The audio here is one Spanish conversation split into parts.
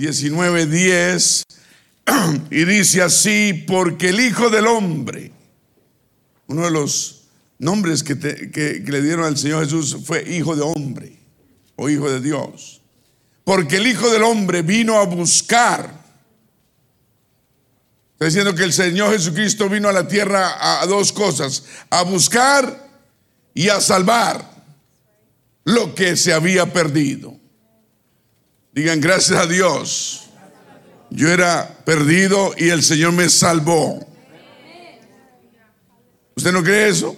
19:10 y dice así, porque el Hijo del Hombre, uno de los nombres que, que le dieron al Señor Jesús fue Hijo de Hombre o Hijo de Dios, porque el Hijo del Hombre vino a buscar Está diciendo que el Señor Jesucristo vino a la tierra a, dos cosas, a buscar y a salvar lo que se había perdido. Digan gracias a Dios. Yo era perdido y el Señor me salvó. ¿Usted no cree eso?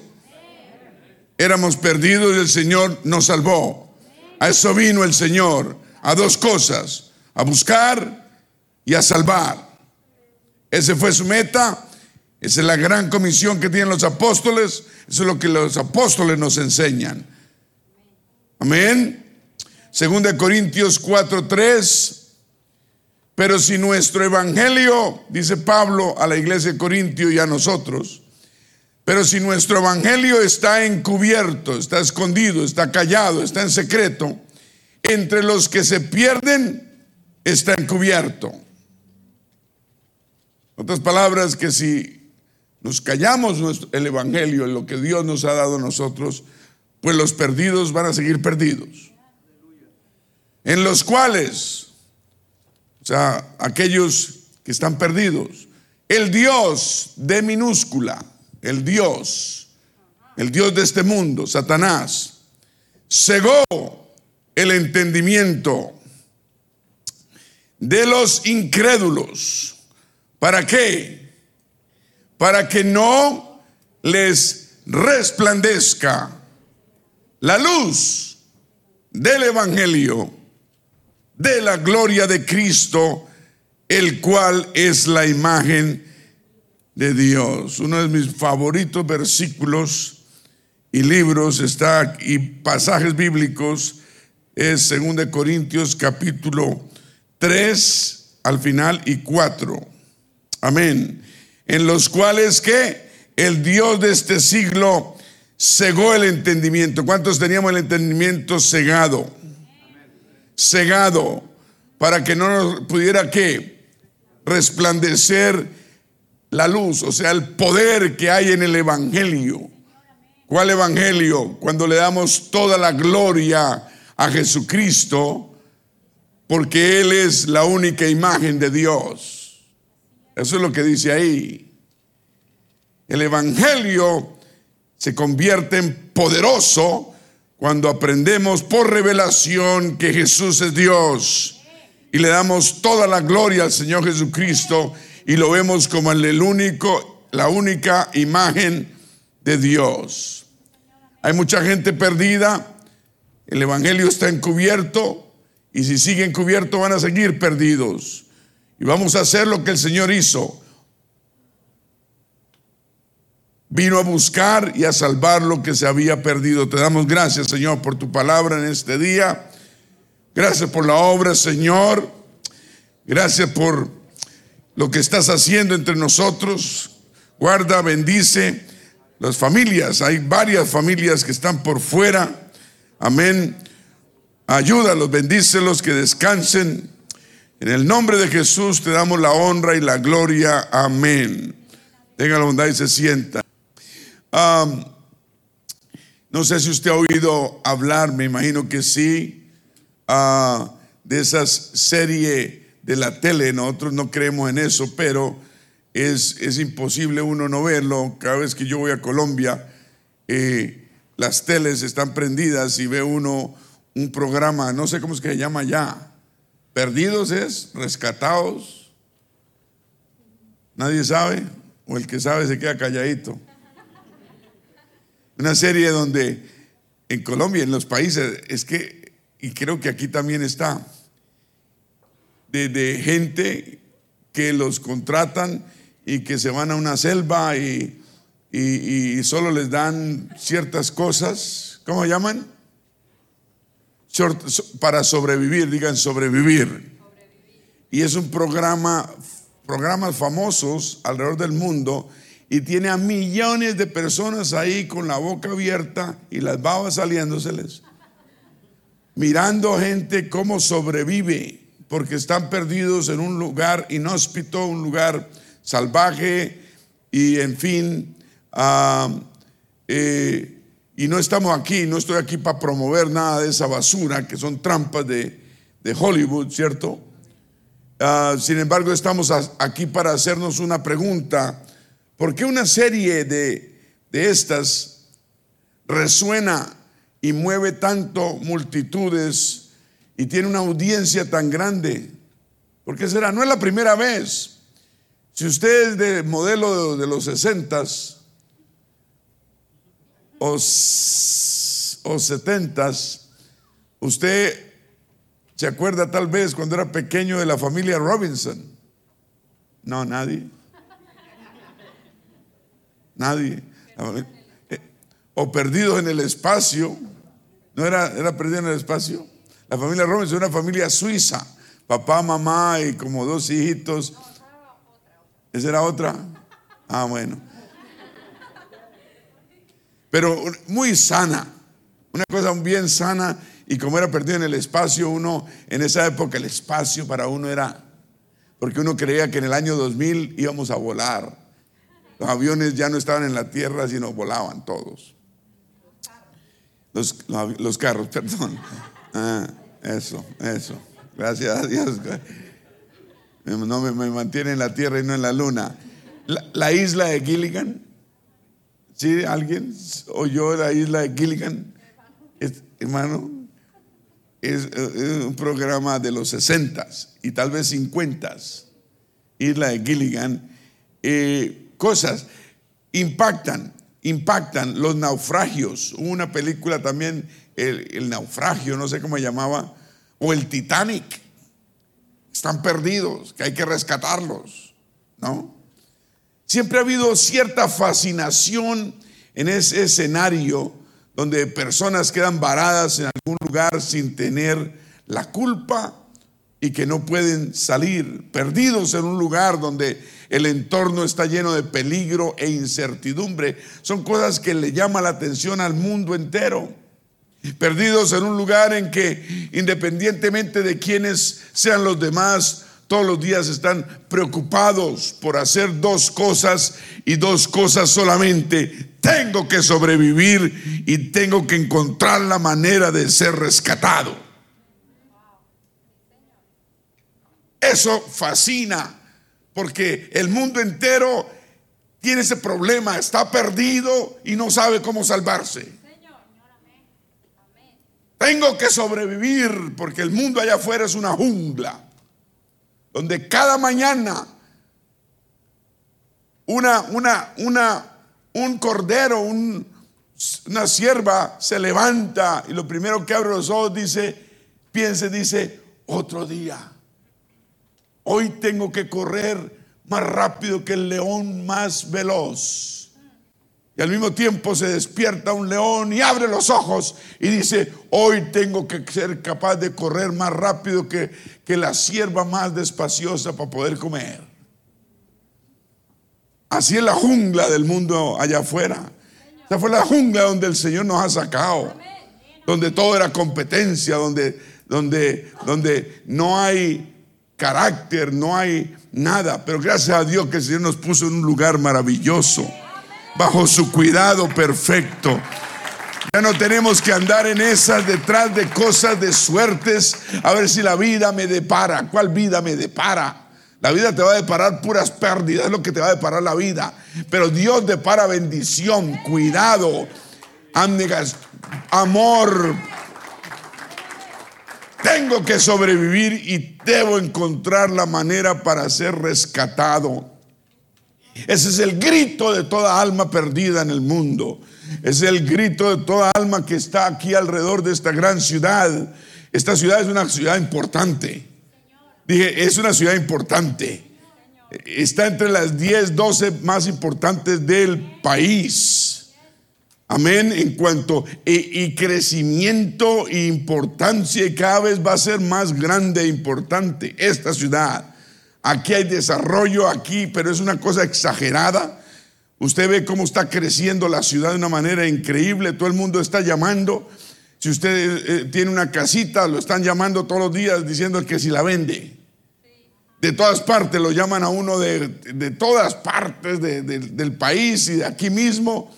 Éramos perdidos y el Señor nos salvó. A eso vino el Señor, a dos cosas, a buscar y a salvar. Ese fue su meta. Esa es la gran comisión que tienen los apóstoles. Eso es lo que los apóstoles nos enseñan. Amén. Segunda Corintios 4:3. Pero si nuestro evangelio, dice Pablo a la iglesia de Corintio y a nosotros, pero si nuestro evangelio está encubierto, está escondido, está callado, está en secreto, entre los que se pierden está encubierto otras palabras, que si nos callamos el Evangelio, en lo que Dios nos ha dado a nosotros, pues los perdidos van a seguir perdidos. En los cuales, o sea, aquellos que están perdidos, el Dios de minúscula, el Dios, el Dios de este mundo, Satanás, cegó el entendimiento de los incrédulos ¿Para qué? Para que no les resplandezca la luz del Evangelio de la gloria de Cristo, el cual es la imagen de Dios. Uno de mis favoritos versículos y libros está y pasajes bíblicos es 2 Corintios capítulo 3 al final y 4. Amén. En los cuales que el Dios de este siglo cegó el entendimiento. ¿Cuántos teníamos el entendimiento cegado? Cegado para que no pudiera que resplandecer la luz, o sea, el poder que hay en el Evangelio. ¿Cuál Evangelio? Cuando le damos toda la gloria a Jesucristo, porque Él es la única imagen de Dios. Eso es lo que dice ahí. El Evangelio se convierte en poderoso cuando aprendemos por revelación que Jesús es Dios y le damos toda la gloria al Señor Jesucristo y lo vemos como el único, la única imagen de Dios. Hay mucha gente perdida, el Evangelio está encubierto y si sigue encubierto van a seguir perdidos. Y vamos a hacer lo que el Señor hizo. Vino a buscar y a salvar lo que se había perdido. Te damos gracias, Señor, por tu palabra en este día. Gracias por la obra, Señor. Gracias por lo que estás haciendo entre nosotros. Guarda, bendice las familias. Hay varias familias que están por fuera. Amén. Ayúdalos, bendícelos, que descansen en el nombre de Jesús te damos la honra y la gloria. Amén. Tenga la bondad y se sienta. No sé si usted ha oído hablar, me imagino que sí, ah, de esas series de la tele. Nosotros no creemos en eso, pero es, es, imposible uno no verlo. Cada vez que yo voy a Colombia, eh, las teles están prendidas y ve uno un programa, no sé cómo es que se llama ya Perdidos es rescatados. Nadie sabe, o el que sabe se queda calladito. Una serie donde en Colombia, en los países, es que, y creo que aquí también está, de, gente que los contratan y que se van a una selva y, y solo les dan ciertas cosas, ¿cómo llaman? para sobrevivir, digan sobrevivir. Y es un programa, programas famosos alrededor del mundo y tiene a millones de personas ahí con la boca abierta y las babas saliéndoseles, mirando gente cómo sobrevive, porque están perdidos en un lugar inhóspito, un lugar salvaje y en fin, ah, eh, y no estamos aquí, no estoy aquí para promover nada de esa basura que son trampas de, Hollywood, ¿cierto? Ah, sin embargo, estamos aquí para hacernos una pregunta. ¿Por qué una serie de, de estas resuena y mueve tanto multitudes y tiene una audiencia tan grande? ¿Por qué será? No es la primera vez. Si usted es de modelo de, los sesentas o, o setentas, usted se acuerda tal vez cuando era pequeño de la familia Robinson. No, nadie. Nadie. Eh, o perdidos en el espacio. ¿No era, era perdido en el espacio? La familia Robinson era una familia suiza. Papá, mamá y como dos hijitos ¿Esa era otra? Ah, bueno. Pero muy sana. Una cosa bien sana. Y como era perdido en el espacio, uno, en esa época el espacio para uno era, porque uno creía que en el año 2000 íbamos a volar. Los aviones ya no estaban en la tierra, sino volaban todos. Los, los carros, perdón. Ah, eso, eso. Gracias a Dios no me, mantiene en la tierra y no en la luna. La, isla de Gilligan, ¿sí? ¿Alguien oyó la isla de Gilligan? hermano, es, un programa de los 60 y tal vez 50 Isla de Gilligan. Eh, cosas impactan, impactan los naufragios. Hubo una película también, el, naufragio, no sé cómo llamaba, o el Titanic están perdidos, que hay que rescatarlos, ¿no? Siempre ha habido cierta fascinación en ese escenario donde personas quedan varadas en algún lugar sin tener la culpa y que no pueden salir, perdidos en un lugar donde el entorno está lleno de peligro e incertidumbre. Son cosas que le llaman la atención al mundo entero perdidos en un lugar en que independientemente de quiénes sean los demás, todos los días están preocupados por hacer dos cosas y dos cosas solamente. Tengo que sobrevivir y tengo que encontrar la manera de ser rescatado. Eso fascina porque el mundo entero tiene ese problema, está perdido y no sabe cómo salvarse. Tengo que sobrevivir porque el mundo allá afuera es una jungla, donde cada mañana una, una, una, un cordero, una sierva se levanta y lo primero que abre los ojos dice, piense, dice, otro día. Hoy tengo que correr más rápido que el león más veloz. Y al mismo tiempo se despierta un león y abre los ojos y dice, hoy tengo que ser capaz de correr más rápido que, que la sierva más despaciosa para poder comer. Así es la jungla del mundo allá afuera. Esa fue la jungla donde el Señor nos ha sacado. Donde todo era competencia, donde, donde, donde no hay carácter, no hay nada. Pero gracias a Dios que el Señor nos puso en un lugar maravilloso bajo su cuidado perfecto. Ya no tenemos que andar en esas detrás de cosas de suertes, a ver si la vida me depara. ¿Cuál vida me depara? La vida te va a deparar puras pérdidas, es lo que te va a deparar la vida. Pero Dios depara bendición, cuidado, amor. Tengo que sobrevivir y debo encontrar la manera para ser rescatado. Ese es el grito de toda alma perdida en el mundo. Es el grito de toda alma que está aquí alrededor de esta gran ciudad. Esta ciudad es una ciudad importante. Dije, es una ciudad importante. Está entre las 10, 12 más importantes del país. Amén. En cuanto y, crecimiento e importancia, y cada vez va a ser más grande e importante esta ciudad. Aquí hay desarrollo, aquí, pero es una cosa exagerada. Usted ve cómo está creciendo la ciudad de una manera increíble, todo el mundo está llamando. Si usted eh, tiene una casita, lo están llamando todos los días diciendo que si la vende. De todas partes lo llaman a uno de, todas partes del país y de aquí mismo.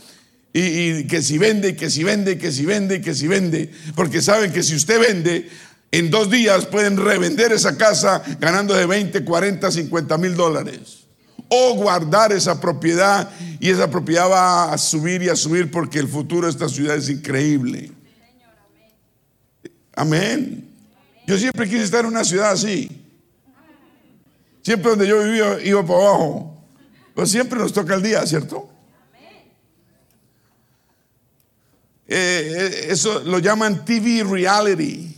Y, que si vende, que si vende, que si vende, que si vende. Porque saben que si usted vende, en dos días pueden revender esa casa ganando de 20, 40, 50 mil dólares o guardar esa propiedad y esa propiedad va a subir y a subir porque el futuro de esta ciudad es increíble. Amén. Yo siempre quise estar en una ciudad así. Siempre donde yo vivía iba para abajo. Pero siempre nos toca el día, ¿cierto? Eh, eh, eso lo llaman TV reality.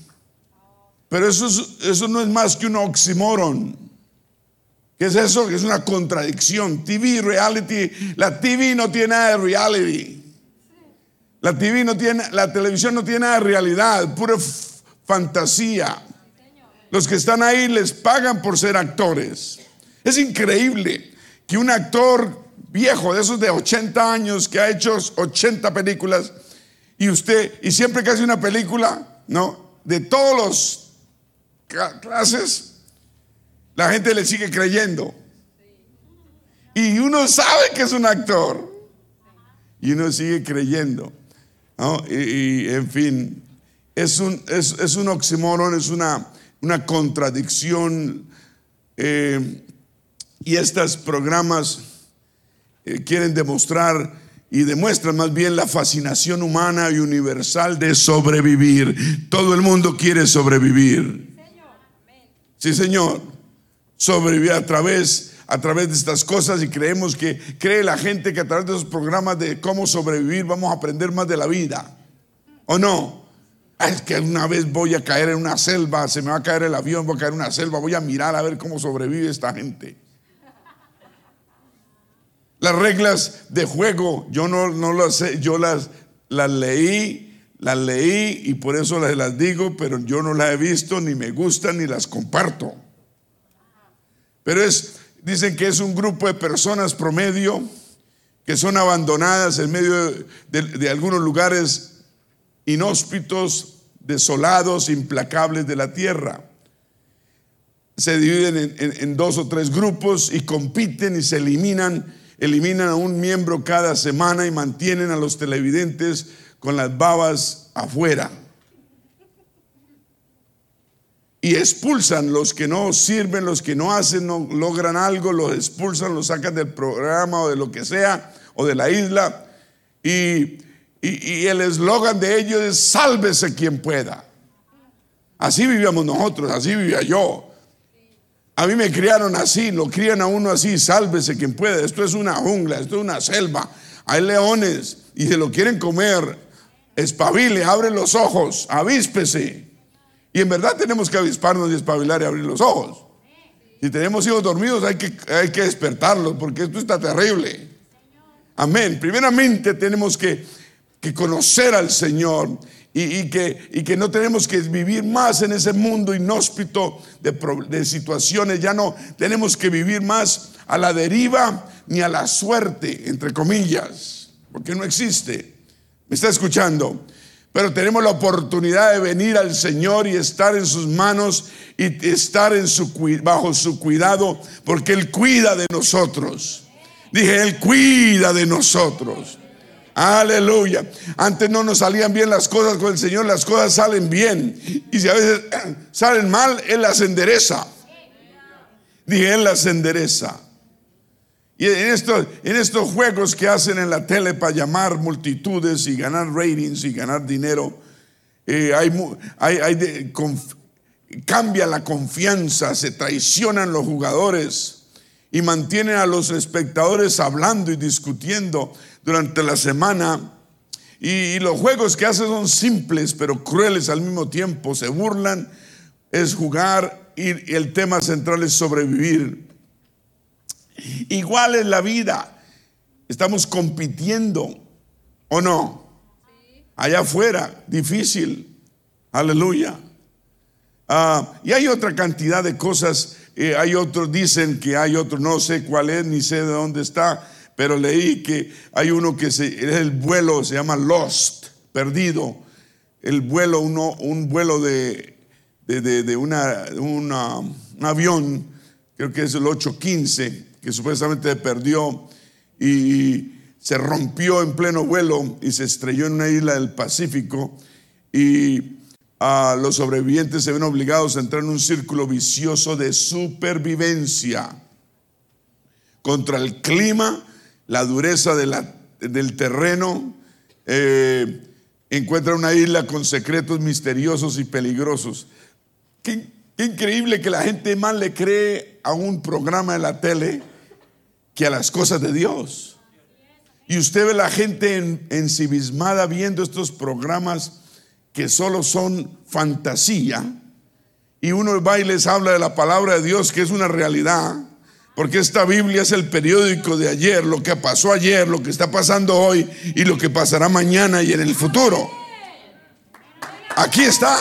Pero eso, eso no es más que un oxímoron. ¿Qué es eso? Es una contradicción. TV, reality. La TV no tiene nada de reality. La TV no tiene, la televisión no tiene nada de realidad, pura fantasía. Los que están ahí les pagan por ser actores. Es increíble que un actor viejo de esos de 80 años que ha hecho 80 películas y usted, y siempre que hace una película, ¿no? De todos los clases, la gente le sigue creyendo. Y uno sabe que es un actor. Y uno sigue creyendo. Y, en fin, es un, es, un oxímoron, es una, una contradicción. Eh, y estos programas eh, quieren demostrar y demuestran más bien la fascinación humana y universal de sobrevivir. Todo el mundo quiere sobrevivir. Sí, Señor sobrevivir a través, a través de estas cosas y creemos que cree la gente que a través de esos programas de cómo sobrevivir vamos a aprender más de la vida. ¿O no? Ah, es que una vez voy a caer en una selva, se me va a caer el avión, voy a caer en una selva, voy a mirar a ver cómo sobrevive esta gente. Las reglas de juego, yo no, no las sé, yo las, las leí, las leí y por eso las, las digo, pero yo no las he visto, ni me gustan, ni las comparto. Pero es, dicen que es un grupo de personas promedio que son abandonadas en medio de, algunos lugares inhóspitos, desolados, implacables de la tierra. Se dividen en, en dos o tres grupos y compiten y se eliminan, eliminan a un miembro cada semana y mantienen a los televidentes con las babas afuera y expulsan los que no sirven, los que no hacen, no logran algo, los expulsan, los sacan del programa o de lo que sea, o de la isla. Y, el eslogan de ellos es sálvese quien pueda. Así vivíamos nosotros, así vivía yo. A mí me criaron así, lo crían a uno así, sálvese quien pueda. Esto es una jungla, esto es una selva. Hay leones y se lo quieren comer. Espabile, abre los ojos, avíspese. Y en verdad tenemos que avisparnos y espabilar y abrir los ojos. Si tenemos hijos dormidos hay que, hay que despertarlos porque esto está terrible. Amén. Primeramente tenemos que, conocer al Señor y, que, no tenemos que vivir más en ese mundo inhóspito de, situaciones. Ya no tenemos que vivir más a la deriva ni a la suerte, entre comillas, porque no existe. ¿Me está escuchando? Pero tenemos la oportunidad de venir al Señor y estar en sus manos y estar bajo su cuidado, porque Él cuida de nosotros. Dije, Él cuida de nosotros. Aleluya. Antes no nos salían bien las cosas con el Señor, las cosas salen bien. Y si a veces salen mal, Él las endereza. Dije, Él las endereza. Y en estos, en estos juegos que hacen en la tele para llamar multitudes y ganar ratings y ganar dinero, eh, hay, cambia la confianza, se traicionan los jugadores y mantienen a los espectadores hablando y discutiendo durante la semana. Y, y los juegos que hacen son simples pero crueles al mismo tiempo, se burlan, es jugar y el tema central es sobrevivir. Igual es la vida. Estamos compitiendo, ¿o no? Allá afuera, difícil. Aleluya. Ah, y hay otra cantidad de cosas. Eh, hay otros, dicen que hay otro, no sé cuál es, ni sé de dónde está, pero leí que hay uno que es el vuelo, se llama Lost, perdido. el vuelo, un vuelo de, de, una, un avión, creo que es el 815, que supuestamente perdió y se rompió en pleno vuelo y se estrelló en una isla del Pacífico y ah, los sobrevivientes se ven obligados a entrar en un círculo vicioso de supervivencia contra el clima, la dureza del terreno. Eh, encuentra una isla con secretos misteriosos y peligrosos. Qué, increíble que la gente más le cree a un programa de la tele que a las cosas de Dios. Y usted ve la gente ensimismada viendo estos programas que solo son fantasía. Y uno va y les habla de la palabra de Dios, que es una realidad. Porque esta Biblia es el periódico de ayer, lo que pasó ayer, lo que está pasando hoy y lo que pasará mañana y en el futuro. Aquí está.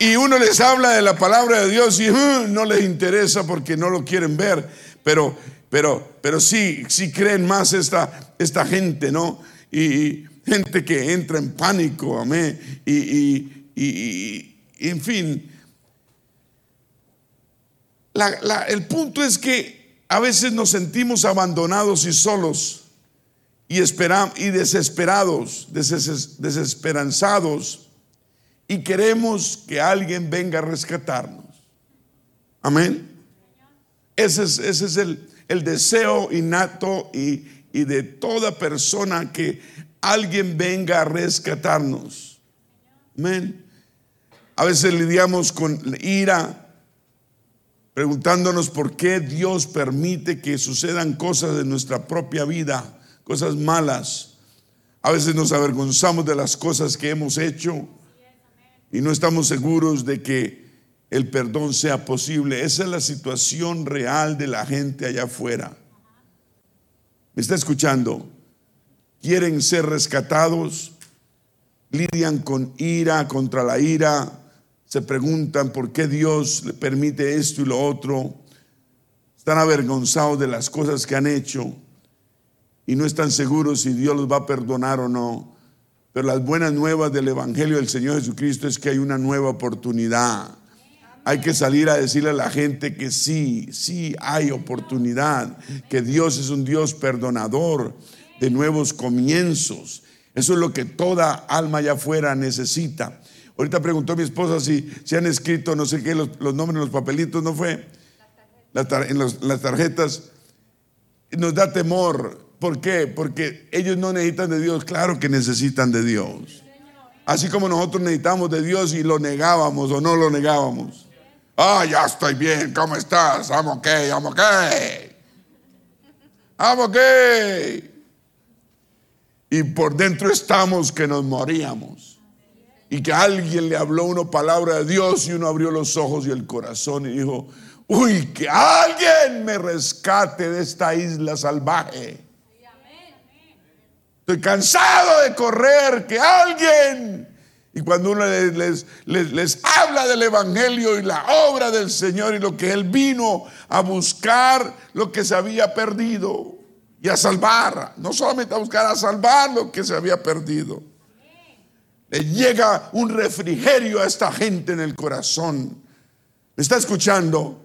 Y uno les habla de la palabra de Dios y uh, no les interesa porque no lo quieren ver. Pero pero, pero sí, sí creen más esta, esta gente, ¿no? Y, gente que entra en pánico, amén. Y, y, en fin, el punto es que a veces nos sentimos abandonados y solos y, y desesperados, desesperanzados y queremos que alguien venga a rescatarnos. Amén. Ese es, el deseo innato y, de toda persona que alguien venga a rescatarnos. Amén. A veces lidiamos con ira, preguntándonos por qué Dios permite que sucedan cosas en nuestra propia vida, cosas malas. A veces nos avergonzamos de las cosas que hemos hecho y no estamos seguros de que el perdón sea posible. Esa es la situación real de la gente allá afuera. ¿Me está escuchando? Quieren ser rescatados, lidian con ira contra la ira, se preguntan por qué Dios le permite esto y lo otro, están avergonzados de las cosas que han hecho y no están seguros si Dios los va a perdonar o no. Pero las buenas nuevas del Evangelio del Señor Jesucristo es que hay una nueva oportunidad. Hay que salir a decirle a la gente que sí, sí hay oportunidad, que Dios es un Dios perdonador de nuevos comienzos. Eso es lo que toda alma allá afuera necesita. Ahorita preguntó mi esposa si, si han escrito no sé qué, los, nombres en los papelitos, ¿no fue? en las tarjetas. Nos da temor. ¿Por qué? Porque ellos no necesitan de Dios. Claro que necesitan de Dios. Así como nosotros necesitamos de Dios y lo negábamos o no lo negábamos. Ah, ya estoy bien, ¿cómo estás? I'm okay, I'm okay. I'm okay. Y por dentro estamos que nos moríamos. Y que alguien le habló una palabra de Dios y uno abrió los ojos y el corazón y dijo, uy, que alguien me rescate de esta isla salvaje. Estoy cansado de correr, que alguien y cuando uno les, les, habla del Evangelio y la obra del Señor y lo que Él vino a buscar, lo que se había perdido y a salvar, no solamente a buscar, a salvar lo que se había perdido. Le llega un refrigerio a esta gente en el corazón. ¿Me está escuchando?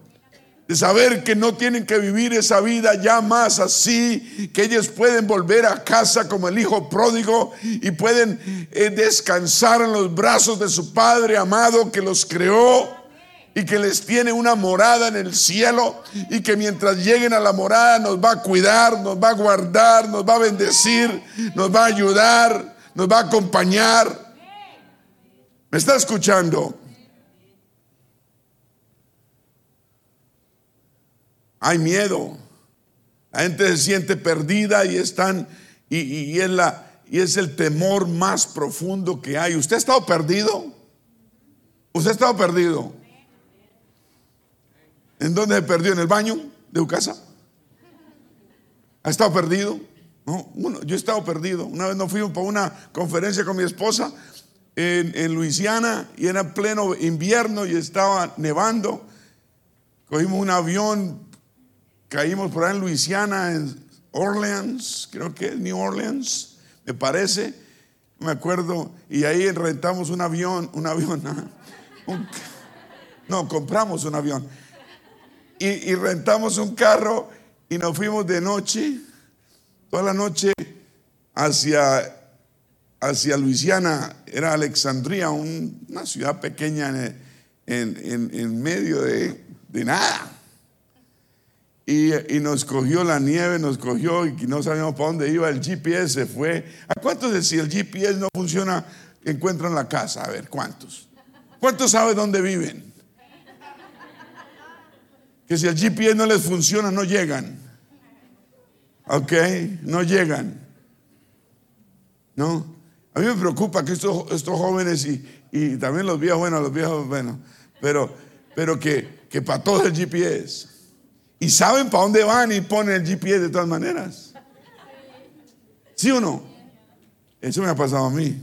de saber que no tienen que vivir esa vida ya más así, que ellos pueden volver a casa como el hijo pródigo y pueden eh, descansar en los brazos de su Padre amado que los creó y que les tiene una morada en el cielo y que mientras lleguen a la morada nos va a cuidar, nos va a guardar, nos va a bendecir, nos va a ayudar, nos va a acompañar. ¿Me está escuchando? Hay miedo. La gente se siente perdida y están, y, es la, y es el temor más profundo que hay. ¿Usted ha estado perdido? ¿Usted ha estado perdido? ¿En dónde se perdió? ¿En el baño de su casa? ¿Ha estado perdido? No, yo he estado perdido. Una vez nos fuimos para una conferencia con mi esposa en, en Luisiana y era pleno invierno y estaba nevando. Cogimos un avión Caímos por ahí en Luisiana, en Orleans, creo que es New Orleans, me parece. me acuerdo, y ahí rentamos un avión, un avión, no, compramos un avión. Y, rentamos un carro y nos fuimos de noche, toda la noche, hacia, hacia Luisiana, era Alexandria, una ciudad pequeña en, medio de, de nada. Y, nos cogió la nieve, nos cogió y no sabíamos para dónde iba. El GPS se fue. ¿A cuántos si el GPS no funciona, encuentran la casa? A ver, ¿cuántos? ¿Cuántos saben dónde viven? Que si el GPS no les funciona, no llegan. ¿Ok? No llegan. ¿No? A mí me preocupa que estos, estos jóvenes y, y, también los viejos, bueno, los viejos, bueno, pero, pero que, que para todo el GPS. Y saben para dónde van y ponen el GPS de todas maneras. ¿Sí o no? Eso me ha pasado a mí.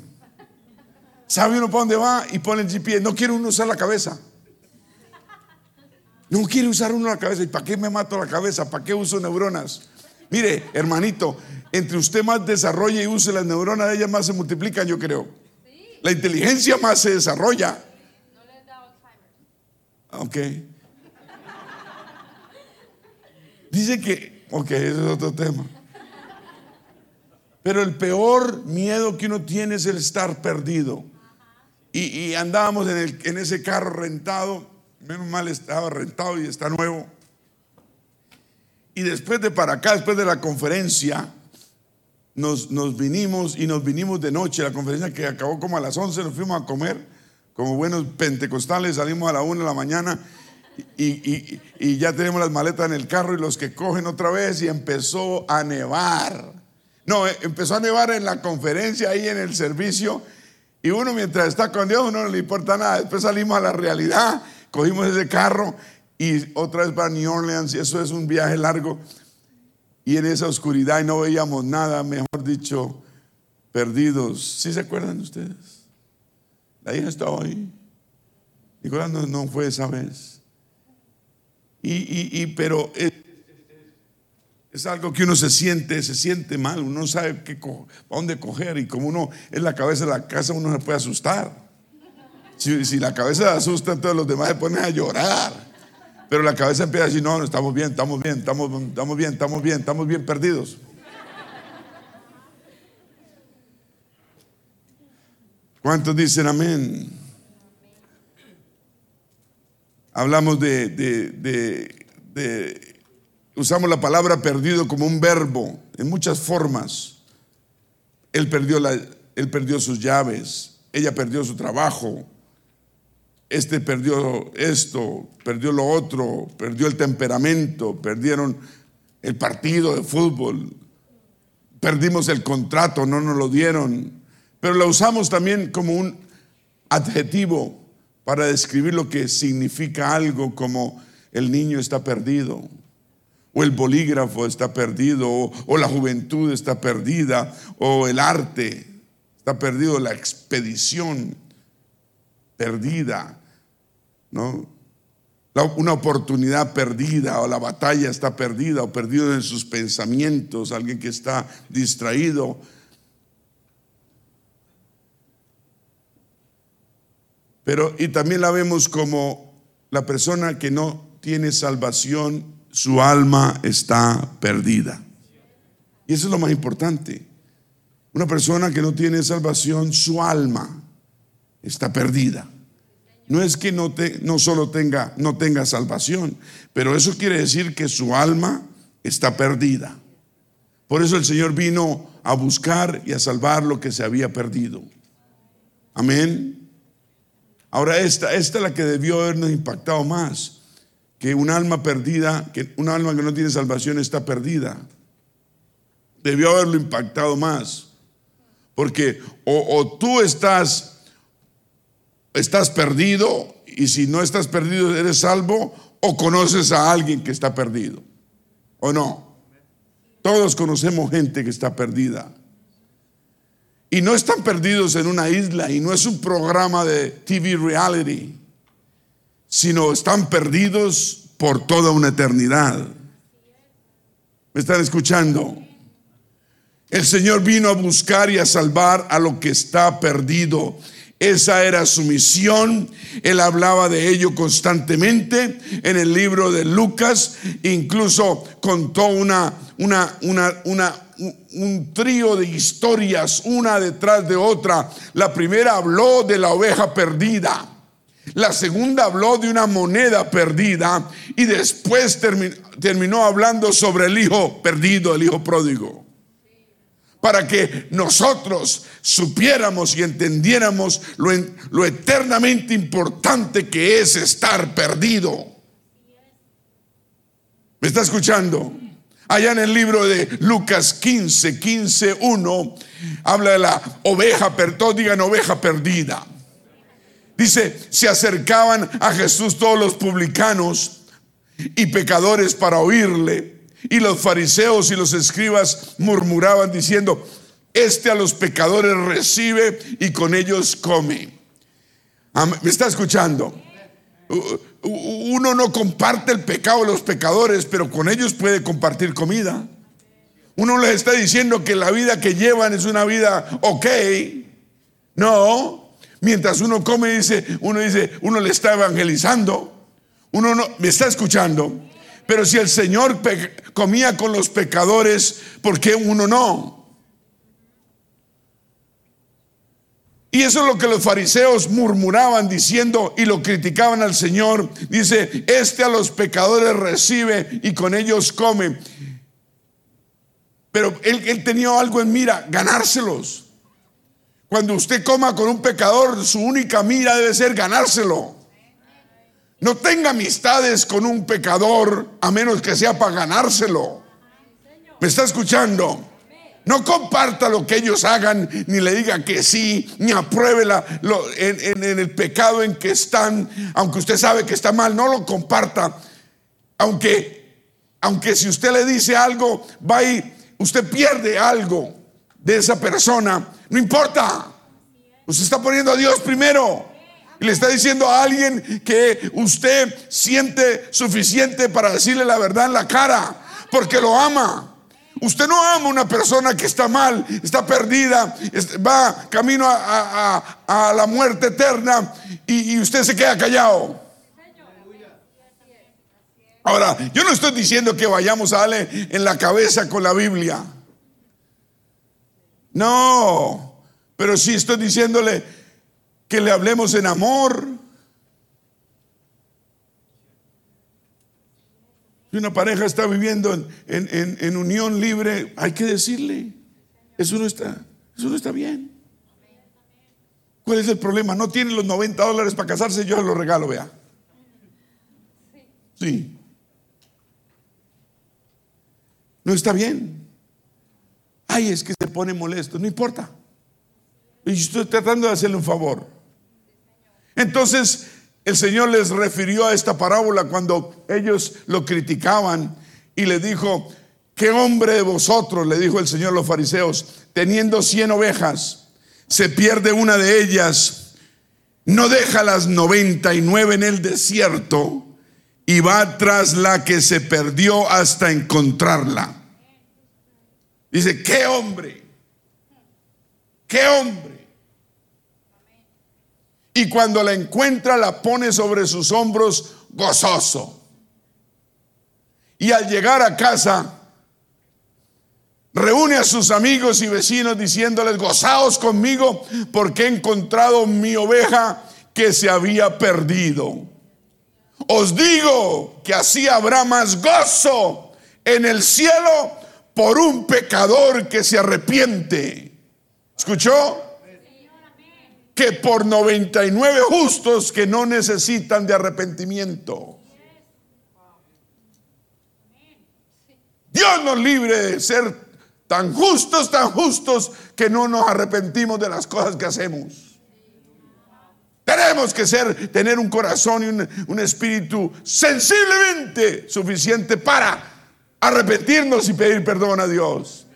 ¿Sabe uno para dónde va y pone el GPS? No quiere uno usar la cabeza. No quiere usar uno la cabeza. ¿Y para qué me mato la cabeza? ¿Para qué uso neuronas? Mire, hermanito, entre usted más desarrolla y use las neuronas, ellas más se multiplican, yo creo. La inteligencia más se desarrolla. Ok. Dice que, ok, ese es otro tema. Pero el peor miedo que uno tiene es el estar perdido. Y, andábamos en, el, en ese carro rentado, menos mal estaba rentado y está nuevo. Y después de para acá, después de la conferencia, nos, nos, vinimos y nos vinimos de noche. La conferencia que acabó como a las 11, nos fuimos a comer. Como buenos pentecostales, salimos a la 1 de la mañana y, ya tenemos las maletas en el carro y los que cogen otra vez y empezó a nevar. No, eh, empezó a nevar en la conferencia ahí en el servicio y uno mientras está con Dios no le importa nada. Después salimos a la realidad, cogimos ese carro y otra vez para New Orleans y eso es un viaje largo. Y en esa oscuridad y no veíamos nada, mejor dicho, perdidos. ¿Sí se acuerdan ustedes? La hija estaba ahí. Nicolás no, fue esa vez. Y, pero es, algo que uno se siente, se siente mal, uno no sabe qué, dónde coger y como uno es la cabeza de la casa, uno se puede asustar. Si, la cabeza asusta, entonces los demás se ponen a llorar. Pero la cabeza empieza a decir, no, no, estamos bien, estamos bien, estamos, estamos bien, estamos bien, estamos bien perdidos. ¿Cuántos dicen amén? Hablamos de, usamos la palabra perdido como un verbo en muchas formas. Él perdió, él perdió sus llaves, ella perdió su trabajo, este perdió esto, perdió lo otro, perdió el temperamento, perdieron el partido de fútbol, perdimos el contrato, no nos lo dieron, pero la usamos también como un adjetivo para describir lo que significa algo como el niño está perdido, o el bolígrafo está perdido, o, la juventud está perdida, o el arte está perdido, la expedición perdida, ¿no? una oportunidad perdida, o la batalla está perdida, o perdido en sus pensamientos, alguien que está distraído Pero, y también la vemos como la persona que no tiene salvación, su alma está perdida. Y eso es lo más importante. Una persona que no tiene salvación, su alma está perdida. No es que no, solo tenga, no tenga salvación, pero eso quiere decir que su alma está perdida. Por eso el Señor vino a buscar y a salvar lo que se había perdido. Amén. Ahora esta, esta es la que debió habernos impactado más, que un alma perdida, que un alma que no tiene salvación está perdida. Debió haberlo impactado más, porque o, tú estás, estás perdido y si no estás perdido eres salvo, o conoces a alguien que está perdido, o no. Todos conocemos gente que está perdida. Y no están perdidos en una isla y no es un programa de TV reality, sino están perdidos por toda una eternidad. ¿Me están escuchando? El Señor vino a buscar y a salvar a lo que está perdido. Esa era su misión. Él hablaba de ello constantemente en el libro de Lucas. Incluso contó una, una, una, una un trío de historias, una detrás de otra. La primera habló de la oveja perdida. La segunda habló de una moneda perdida y después terminó, hablando sobre el hijo perdido, el hijo pródigo. Para que nosotros supiéramos y entendiéramos lo, eternamente importante que es estar perdido. ¿Me está escuchando? Allá en el libro de Lucas 15, 15, 1, habla de la oveja, todos digan oveja perdida. Dice, se acercaban a Jesús todos los publicanos y pecadores para oírle. Y los fariseos y los escribas murmuraban diciendo, este a los pecadores recibe y con ellos come. ¿Me está escuchando? Uno no comparte el pecado de los pecadores, pero con ellos puede compartir comida. Uno les está diciendo que la vida que llevan es una vida ok. No, Mientras uno come, dice, uno dice, uno le está evangelizando. Uno no, me está escuchando. Pero si el Señor comía con los pecadores, ¿por qué uno no? Y eso es lo que los fariseos murmuraban diciendo y lo criticaban al Señor. Dice, este a los pecadores recibe y con ellos come. Pero él, tenía algo en mira, ganárselos. Cuando usted coma con un pecador, su única mira debe ser ganárselo. No tenga amistades con un pecador a menos que sea para ganárselo. ¿Me está escuchando? No comparta lo que ellos hagan, ni le diga que sí, ni apruebe en, en, el pecado en que están, aunque usted sabe que está mal, no lo comparta. Aunque, aunque si usted le dice algo, va y usted pierde algo de esa persona, no importa. Usted está poniendo a Dios primero. Le está diciendo a alguien que usted siente suficiente para decirle la verdad en la cara, porque lo ama. Usted no ama a una persona que está mal, está perdida, va camino a, la muerte eterna y, y usted se queda callado. Ahora, yo no estoy diciendo que vayamos a darle en la cabeza con la Biblia. No, pero sí estoy diciéndole que le hablemos en amor. Si una pareja está viviendo en, unión libre, hay que decirle, eso no está, eso no está bien. ¿Cuál es el problema? No tiene los 90 dólares para casarse, yo se los regalo, vea. Sí. No está bien. Ay, es que se pone molesto. No importa. Y estoy tratando de hacerle un favor. Entonces, el Señor les refirió a esta parábola cuando ellos lo criticaban y le dijo, ¿qué hombre de vosotros, le dijo el Señor a los fariseos, teniendo cien ovejas, se pierde una de ellas, no deja las noventa y nueve en el desierto y va tras la que se perdió hasta encontrarla? Dice, ¿qué hombre? ¿Qué hombre? Y cuando la encuentra, la pone sobre sus hombros gozoso. Y al llegar a casa, reúne a sus amigos y vecinos diciéndoles, gozaos conmigo porque he encontrado mi oveja que se había perdido. Os digo que así habrá más gozo en el cielo por un pecador que se arrepiente. ¿Escuchó? Que por 99 justos que no necesitan de arrepentimiento. Dios nos libre de ser tan justos, tan justos que no nos arrepentimos de las cosas que hacemos. Tenemos que ser, tener un corazón y un, un espíritu sensiblemente suficiente para arrepentirnos y pedir perdón a Dios.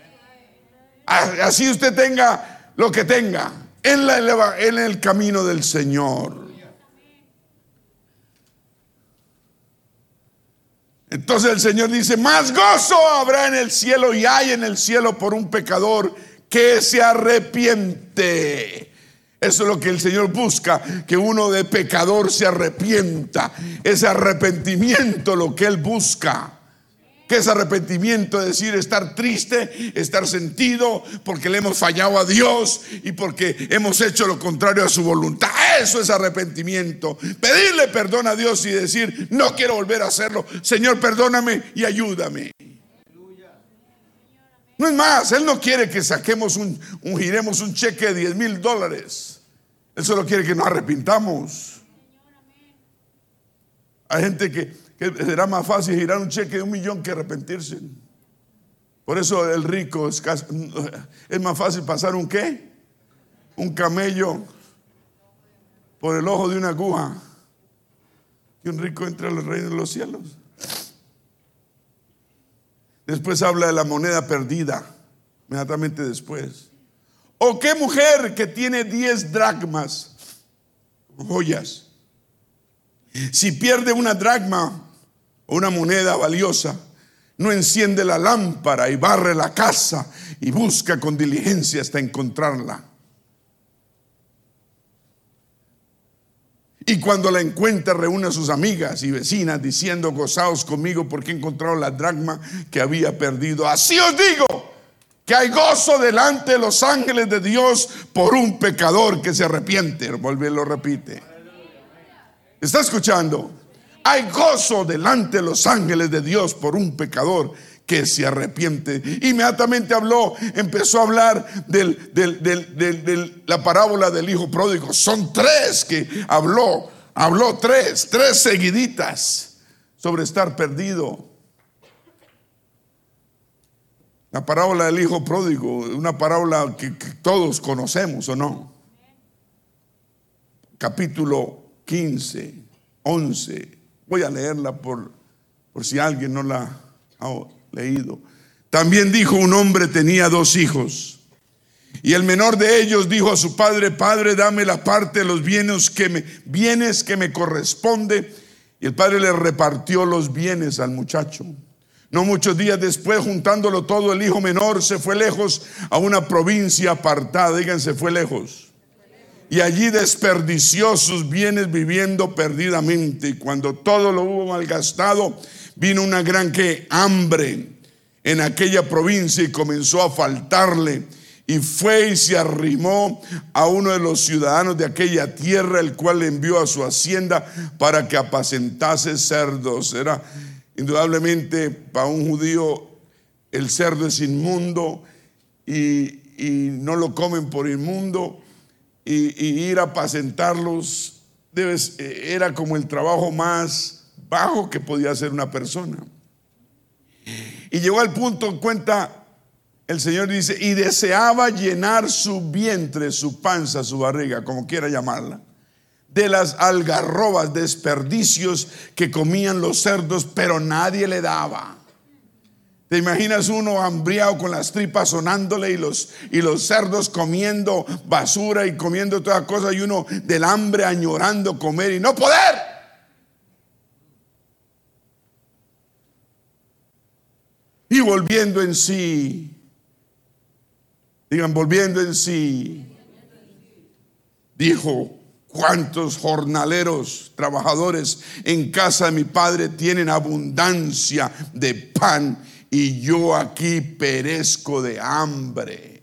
Así usted tenga lo que tenga en, la, en el camino del Señor. Entonces el Señor dice, más gozo habrá en el cielo y hay en el cielo por un pecador que se arrepiente. Eso es lo que el Señor busca, que uno de pecador se arrepienta. Ese arrepentimiento lo que Él busca. ¿Qué es arrepentimiento? Decir, estar triste, estar sentido porque le hemos fallado a Dios y porque hemos hecho lo contrario a su voluntad. Eso es arrepentimiento. Pedirle perdón a Dios y decir, no quiero volver a hacerlo. Señor, perdóname y ayúdame. No es más, Él no quiere que saquemos un, un giremos un cheque de 10 mil dólares. Él solo quiere que nos arrepintamos. Hay gente que será más fácil girar un cheque de un millón que arrepentirse. Por eso el rico es, es más fácil pasar un qué? Un camello por el ojo de una aguja que un rico entre al reino de los cielos. Después habla de la moneda perdida, inmediatamente después. ¿O qué mujer que tiene 10 dracmas, joyas? Si pierde una dracma, una moneda valiosa, no enciende la lámpara y barre la casa y busca con diligencia hasta encontrarla. Y cuando la encuentra, reúne a sus amigas y vecinas diciendo, gozaos conmigo porque he encontrado la dracma que había perdido. Así os digo que hay gozo delante de los ángeles de Dios por un pecador que se arrepiente. Vuelve y lo repite. ¿Está escuchando? Hay gozo delante de los ángeles de Dios por un pecador que se arrepiente. Inmediatamente habló, empezó a hablar de la parábola del hijo pródigo. Son tres que habló, habló tres, tres seguiditas sobre estar perdido. La parábola del hijo pródigo, una parábola que, que todos conocemos o no. Capítulo 15, 11 Voy a leerla por, por si alguien no la ha leído. También dijo un hombre tenía dos hijos. Y el menor de ellos dijo a su padre, Padre, dame la parte de los bienes que me, bienes que me corresponde. Y el padre le repartió los bienes al muchacho. No muchos días después, juntándolo todo, el hijo menor se fue lejos a una provincia apartada. Díganse, fue lejos y allí desperdició sus bienes viviendo perdidamente. Y cuando todo lo hubo malgastado, vino una gran hambre en aquella provincia y comenzó a faltarle. Y fue y se arrimó a uno de los ciudadanos de aquella tierra, el cual le envió a su hacienda para que apacentase cerdos. Era indudablemente para un judío el cerdo es inmundo y, y no lo comen por inmundo y, ir a apacentarlos eh, era como el trabajo más bajo que podía hacer una persona. Y llegó al punto, en cuenta, el Señor dice, y deseaba llenar su vientre, su panza, su barriga, como quiera llamarla, de las algarrobas, desperdicios que comían los cerdos, pero nadie le daba. ¿Te imaginas uno hambriado con las tripas sonándole y los, y los cerdos comiendo basura y comiendo todas cosas y uno del hambre añorando comer y no poder? Y volviendo en sí, digan, volviendo en sí, dijo, ¿cuántos jornaleros, trabajadores en casa de mi padre tienen abundancia de pan? Y yo aquí perezco de hambre.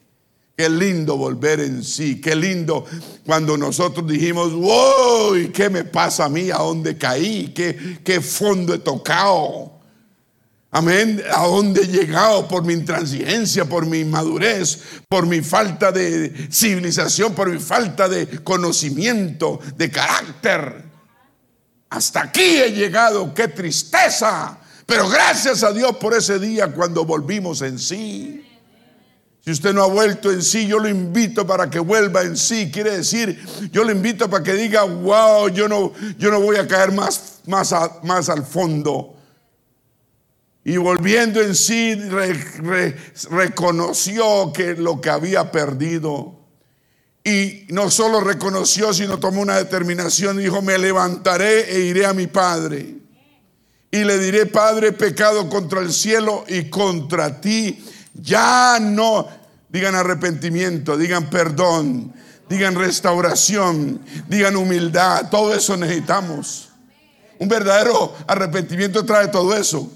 Qué lindo volver en sí, qué lindo cuando nosotros dijimos, wow, ¿qué me pasa a mí? ¿A dónde caí? ¿Qué, qué fondo he tocado? Amén. ¿A dónde he llegado por mi intransigencia, por mi inmadurez, por mi falta de civilización, por mi falta de conocimiento, de carácter? Hasta aquí he llegado. ¡Qué tristeza! Pero gracias a Dios por ese día cuando volvimos en sí. Si usted no ha vuelto en sí, yo lo invito para que vuelva en sí. Quiere decir, yo lo invito para que diga, wow, yo no, yo no voy a caer más, más, más al fondo. Y volviendo en sí, reconoció que lo que había perdido. Y no solo reconoció, sino tomó una determinación. Dijo, me levantaré e iré a mi padre y le diré, Padre, pecado contra el cielo y contra ti. Ya no, digan arrepentimiento, digan perdón, digan restauración, digan humildad. Todo eso necesitamos. Un verdadero arrepentimiento trae todo eso.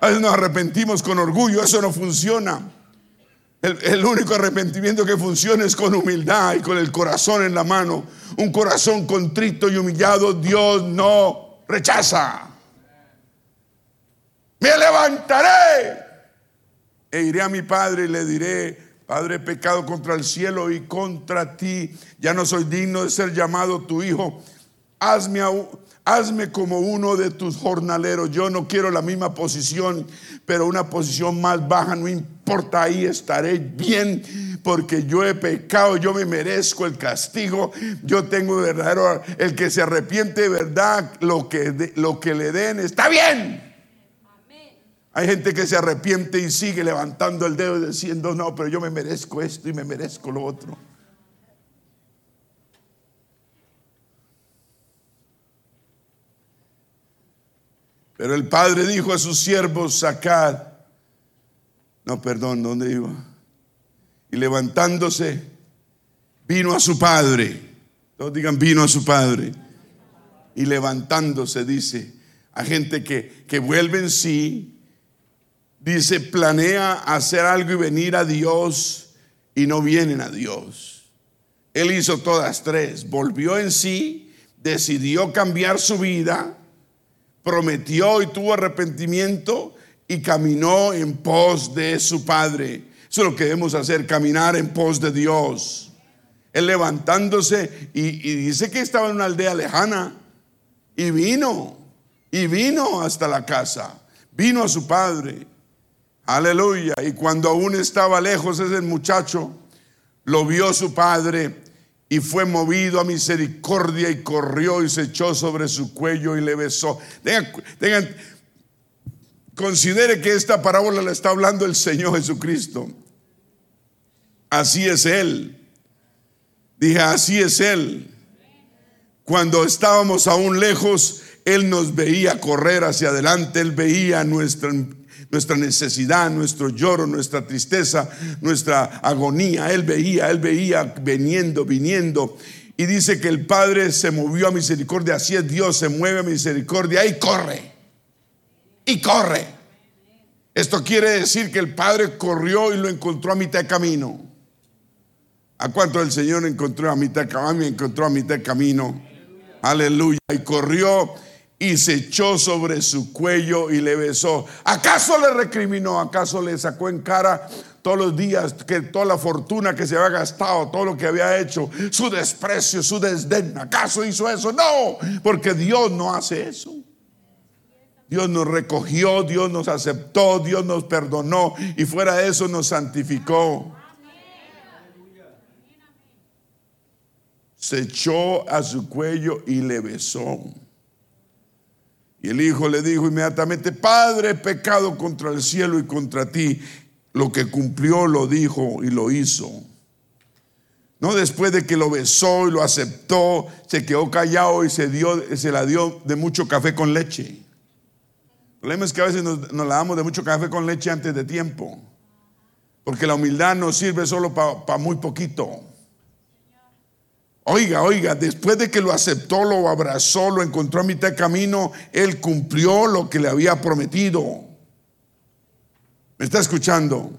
A veces nos arrepentimos con orgullo, eso no funciona. El, el, único arrepentimiento que funciona es con humildad y con el corazón en la mano. Un corazón contrito y humillado, Dios no rechaza. Me levantaré e iré a mi padre y le diré, Padre, he pecado contra el cielo y contra ti. Ya no soy digno de ser llamado tu hijo. Hazme, hazme como uno de tus jornaleros. Yo no quiero la misma posición, pero una posición más baja, no importa, ahí estaré bien, porque yo he pecado, yo me merezco el castigo. Yo tengo verdadero, el que se arrepiente de verdad, lo que, lo que le den está bien. Hay gente que se arrepiente y sigue levantando el dedo y diciendo, no, pero yo me merezco esto y me merezco lo otro. Pero el padre dijo a sus siervos, sacad. No, perdón, ¿dónde iba? Y levantándose, vino a su padre. Todos digan, vino a su padre. Y levantándose, dice, a gente que, que vuelve en sí, dice, planea hacer algo y venir a Dios y no vienen a Dios. Él hizo todas tres, volvió en sí, decidió cambiar su vida, prometió y tuvo arrepentimiento y caminó en pos de su Padre. Eso es lo que debemos hacer, caminar en pos de Dios. Él levantándose y, y dice que estaba en una aldea lejana y vino, y vino hasta la casa, vino a su Padre. Aleluya. Y cuando aún estaba lejos ese muchacho, lo vio su padre y fue movido a misericordia y corrió y se echó sobre su cuello y le besó. Tengan, considere que esta parábola la está hablando el Señor Jesucristo. Así es Él. Dije, así es Él. Cuando estábamos aún lejos, Él nos veía correr hacia adelante, Él veía nuestra nuestra necesidad, nuestro lloro, nuestra tristeza, nuestra agonía. Él veía, él veía viniendo, viniendo. Y dice que el Padre se movió a misericordia. Así es Dios, se mueve a misericordia y corre. Y corre. Esto quiere decir que el Padre corrió y lo encontró a mitad de camino. ¿A cuánto el Señor encontró a mitad de camino? Encontró a mitad de camino. Aleluya. Y corrió y se echó sobre su cuello y le besó. ¿Acaso le recriminó? ¿Acaso le sacó en cara todos los días que toda la fortuna que se había gastado, todo lo que había hecho, su desprecio, su desdén? ¿Acaso hizo eso? No, porque Dios no hace eso. Dios nos recogió, Dios nos aceptó, Dios nos perdonó y fuera de eso nos santificó. Se echó a su cuello y le besó. Y el hijo le dijo inmediatamente, Padre, pecado contra el cielo y contra ti. Lo que cumplió lo dijo y lo hizo. No después de que lo besó y lo aceptó, se quedó callado y se, dio, se la dio de mucho café con leche. El problema es que a veces nos, la damos de mucho café con leche antes de tiempo. Porque la humildad no sirve solo para muy poquito. Oiga, oiga, después de que lo aceptó, lo abrazó, lo encontró a mitad de camino, él cumplió lo que le había prometido. ¿Me está escuchando?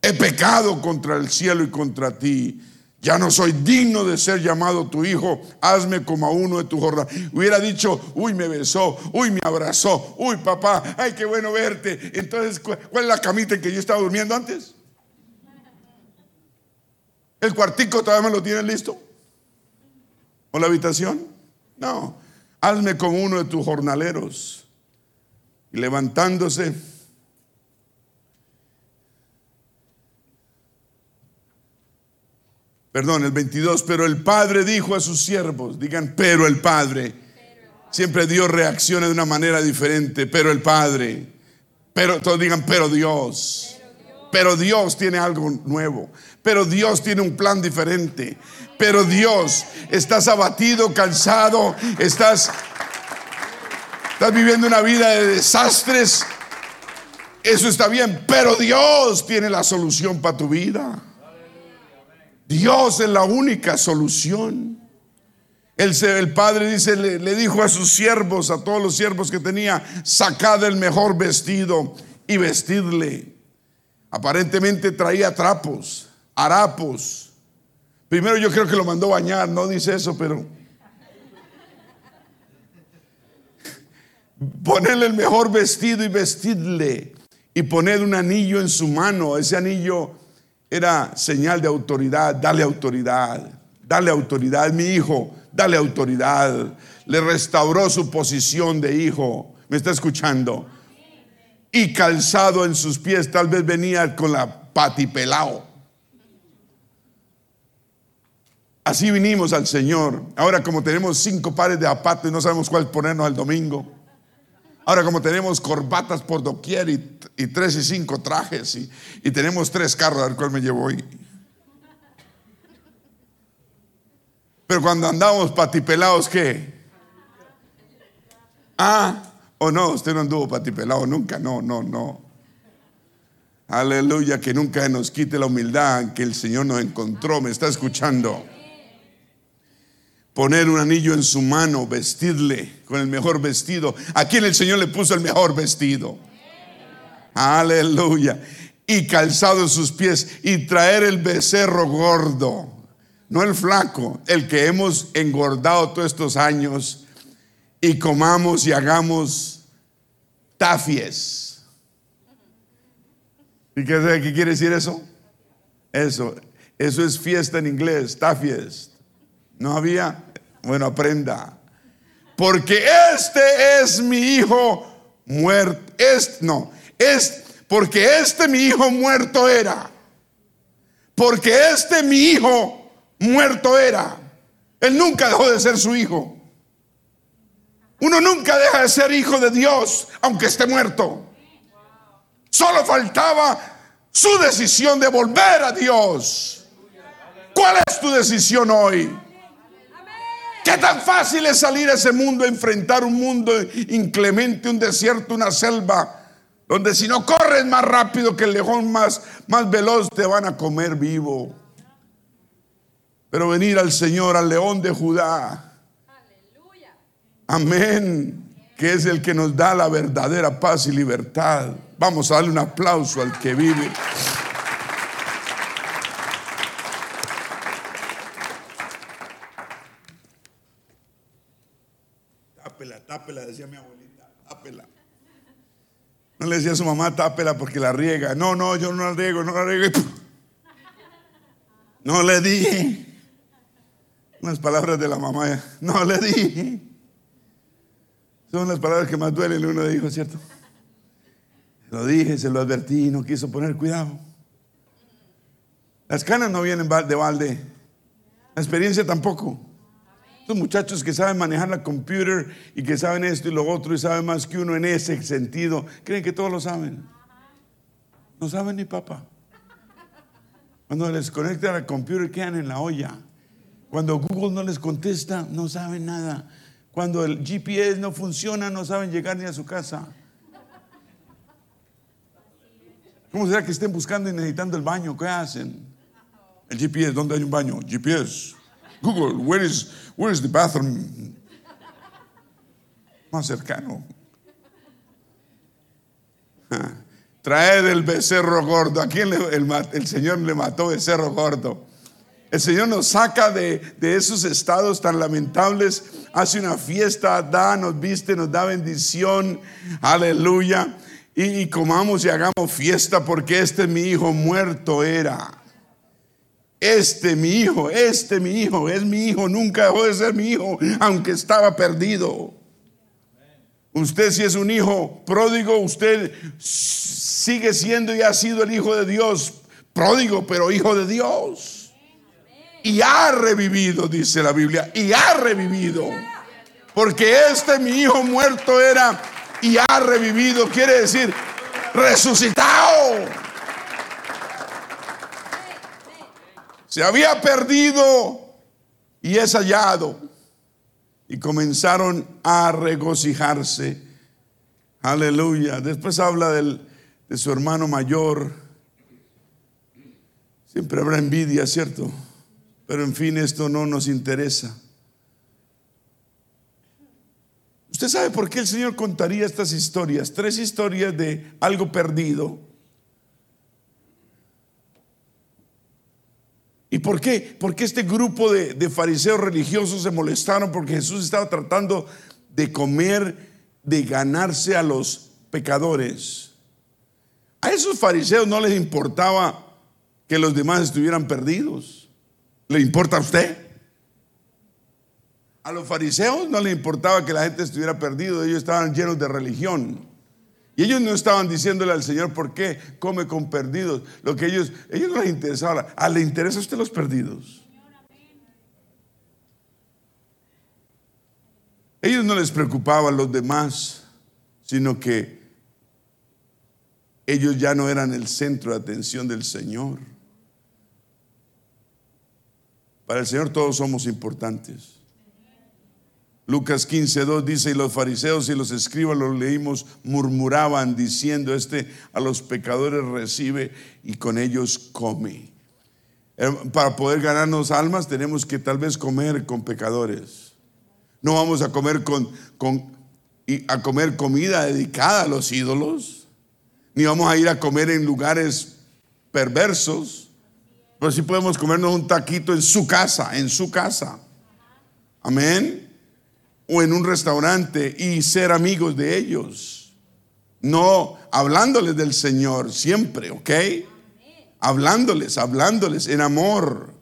He pecado contra el cielo y contra ti. Ya no soy digno de ser llamado tu hijo. Hazme como a uno de tu jornada. Hubiera dicho, uy, me besó, uy, me abrazó, uy, papá, ay, qué bueno verte. Entonces, ¿cuál es la camita en que yo estaba durmiendo antes? ¿El cuartico todavía me lo tiene listo? ¿O la habitación? No. Hazme como uno de tus jornaleros. Y levantándose, perdón, el 22, pero el Padre dijo a sus siervos, digan, pero el Padre. Siempre Dios reacciona de una manera diferente, pero el Padre. Pero todos digan, pero Dios. Pero Dios tiene algo nuevo. Pero Dios tiene un plan diferente. Pero Dios, estás abatido, cansado, estás... estás viviendo una vida de desastres, eso está bien, pero Dios tiene la solución para tu vida. Dios es la única solución. El, el padre dice, le, le, dijo a sus siervos, a todos los siervos que tenía, sacad el mejor vestido y vestidle. Aparentemente traía trapos, harapos. Primero yo creo que lo mandó bañar, no dice eso, pero ponerle el mejor vestido y vestidle y poner un anillo en su mano. Ese anillo era señal de autoridad, dale autoridad, dale autoridad, mi hijo, dale autoridad. Le restauró su posición de hijo. ¿Me está escuchando? Y calzado en sus pies, tal vez venía con la patipelao. Así vinimos al Señor. Ahora como tenemos cinco pares de zapatos y no sabemos cuál ponernos el domingo. Ahora como tenemos corbatas por doquier y, tres y cinco trajes y, tenemos tres carros al cual me llevo hoy. Pero cuando andamos patipelados, ¿qué? Ah, o no, usted no anduvo patipelado nunca, no, no, no. Aleluya, que nunca nos quite la humildad que el Señor nos encontró, me está escuchando poner un anillo en su mano, vestirle con el mejor vestido. ¿A quién el Señor le puso el mejor vestido? Aleluya. Y calzado en sus pies y traer el becerro gordo, no el flaco, el que hemos engordado todos estos años y comamos y hagamos tafies. ¿Y qué, quiere decir eso? Eso, eso es fiesta en inglés, tafies. No había, bueno, aprenda. Porque este es mi hijo muerto. No, es porque este mi hijo muerto era. Porque este mi hijo muerto era. Él nunca dejó de ser su hijo. Uno nunca deja de ser hijo de Dios, aunque esté muerto. Solo faltaba su decisión de volver a Dios. ¿Cuál es tu decisión hoy? ¿Qué tan fácil es salir a ese mundo, enfrentar un mundo inclemente, un desierto, una selva, donde si no corres más rápido que el león más, más veloz te van a comer vivo? Pero venir al Señor, al león de Judá. Amén. Que es el que nos da la verdadera paz y libertad. Vamos a darle un aplauso al que vive. tápela, decía mi abuelita, tápela. No le decía a su mamá, tápela porque la riega. No, no, yo no la riego, no la riego. No le dije. Unas palabras de la mamá, no le dije. Son las palabras que más duelen, uno dijo, ¿cierto? Lo dije, se lo advertí, no quiso poner cuidado. Las canas no vienen de balde, la experiencia tampoco. Estos muchachos que saben manejar la computer y que saben esto y lo otro y saben más que uno en ese sentido, creen que todos lo saben. No saben ni papá. Cuando les conectan la computer quedan en la olla. Cuando Google no les contesta, no saben nada. Cuando el GPS no funciona, no saben llegar ni a su casa. ¿Cómo será que estén buscando y necesitando el baño? ¿Qué hacen? El GPS, ¿dónde hay un baño? GPS. Google, where is, where is the bathroom? Más cercano. Traed el becerro gordo. ¿A quién el, Señor le mató becerro gordo? El Señor nos saca de, de, esos estados tan lamentables, hace una fiesta, da, nos viste, nos da bendición, aleluya, y, y comamos y hagamos fiesta porque este mi hijo muerto era este mi hijo, este mi hijo, es mi hijo, nunca dejó de ser mi hijo, aunque estaba perdido. Usted si es un hijo pródigo, usted sigue siendo y ha sido el hijo de Dios, pródigo, pero hijo de Dios. Y ha revivido, dice la Biblia, y ha revivido. Porque este mi hijo muerto era y ha revivido, quiere decir resucitado. se había perdido y es hallado. Y comenzaron a regocijarse Aleluya. Después habla del, de su hermano mayor. Siempre habrá envidia, ¿cierto? Pero en fin, esto no nos interesa. ¿Usted sabe por qué el Señor contaría estas historias? Tres historias de algo perdido. ¿Y por qué? Porque este grupo de, de, fariseos religiosos se molestaron porque Jesús estaba tratando de comer, de ganarse a los pecadores. A esos fariseos no les importaba que los demás estuvieran perdidos. ¿Le importa a usted? A los fariseos no les importaba que la gente estuviera perdida, ellos estaban llenos de religión. Y ellos no estaban diciéndole al Señor por qué come con perdidos. Lo que ellos, ellos no les interesaba. ¿A ah, le interesa a usted los perdidos? Ellos no les preocupaban los demás, sino que ellos ya no eran el centro de atención del Señor. Para el Señor todos somos importantes. Lucas 15, 2 dice, y los fariseos y los escribas, los leímos, murmuraban diciendo, este a los pecadores recibe y con ellos come. Para poder ganarnos almas tenemos que tal vez comer con pecadores. No vamos a comer con, con a comer comida dedicada a los ídolos, ni vamos a ir a comer en lugares perversos pero sí podemos comernos un taquito en su casa, en su casa. Amén. O en un restaurante y ser amigos de ellos. No hablándoles del Señor siempre, ¿ok? Hablándoles, hablándoles en amor.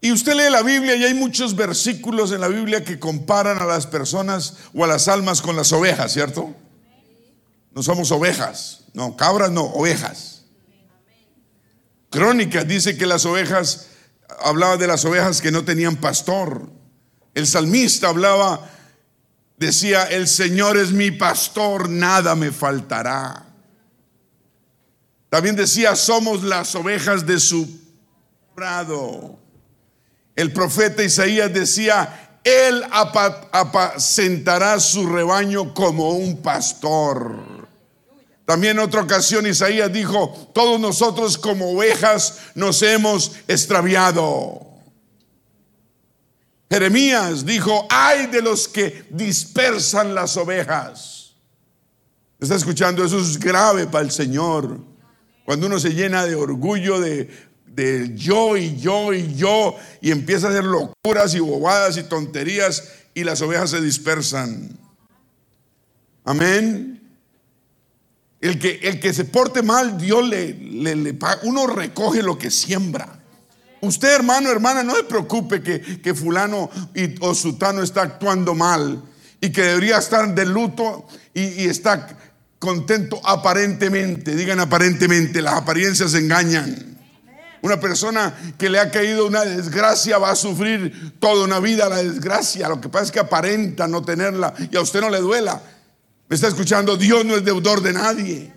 Y usted lee la Biblia y hay muchos versículos en la Biblia que comparan a las personas o a las almas con las ovejas, ¿cierto? No somos ovejas, no, cabras no, ovejas. Crónicas dice que las ovejas, hablaba de las ovejas que no tenían pastor. El salmista hablaba, decía, el Señor es mi pastor, nada me faltará. También decía, somos las ovejas de su prado. El profeta Isaías decía, Él apacentará su rebaño como un pastor. También en otra ocasión Isaías dijo, todos nosotros como ovejas nos hemos extraviado. Jeremías dijo, ay de los que dispersan las ovejas. ¿Está escuchando? Eso es grave para el Señor. Cuando uno se llena de orgullo, de, de yo y yo y yo, y empieza a hacer locuras y bobadas y tonterías, y las ovejas se dispersan. Amén. El que, el que se porte mal, Dios le, le, paga. Uno recoge lo que siembra. Usted, hermano, hermana, no se preocupe que, que fulano o sutano está actuando mal y que debería estar de luto y, y está contento aparentemente. Digan aparentemente, las apariencias engañan. Una persona que le ha caído una desgracia va a sufrir toda una vida la desgracia. Lo que pasa es que aparenta no tenerla y a usted no le duela. ¿Me está escuchando? Dios no es deudor de nadie.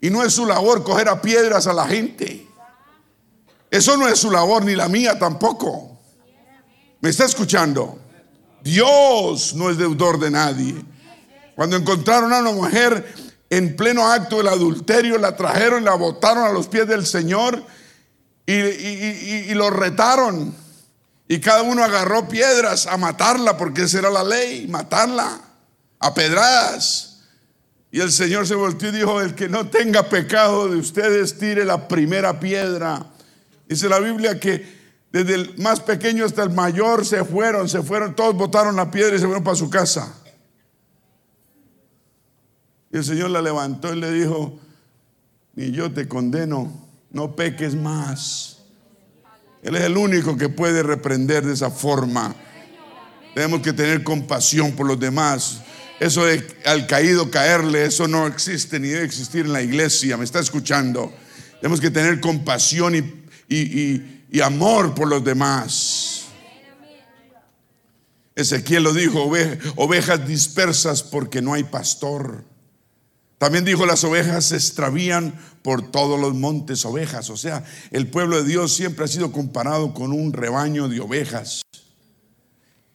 Y no es su labor coger a piedras a la gente. Eso no es su labor, ni la mía tampoco. ¿Me está escuchando? Dios no es deudor de nadie. Cuando encontraron a una mujer en pleno acto del adulterio, la trajeron y la botaron a los pies del Señor y, y lo retaron. Y cada uno agarró piedras a matarla, porque esa era la ley, matarla a pedradas. Y el Señor se volteó y dijo, el que no tenga pecado de ustedes, tire la primera piedra. Dice la Biblia que desde el más pequeño hasta el mayor se fueron, se fueron, todos botaron la piedra y se fueron para su casa. Y el Señor la levantó y le dijo, ni yo te condeno, no peques más. Él es el único que puede reprender de esa forma. Tenemos que tener compasión por los demás. Eso de al caído caerle, eso no existe ni debe existir en la iglesia. ¿Me está escuchando? Tenemos que tener compasión y, amor por los demás. Ezequiel lo dijo, ovejas dispersas porque no hay pastor. También dijo, las ovejas se extravían por todos los montes ovejas. O sea, el pueblo de Dios siempre ha sido comparado con un rebaño de ovejas.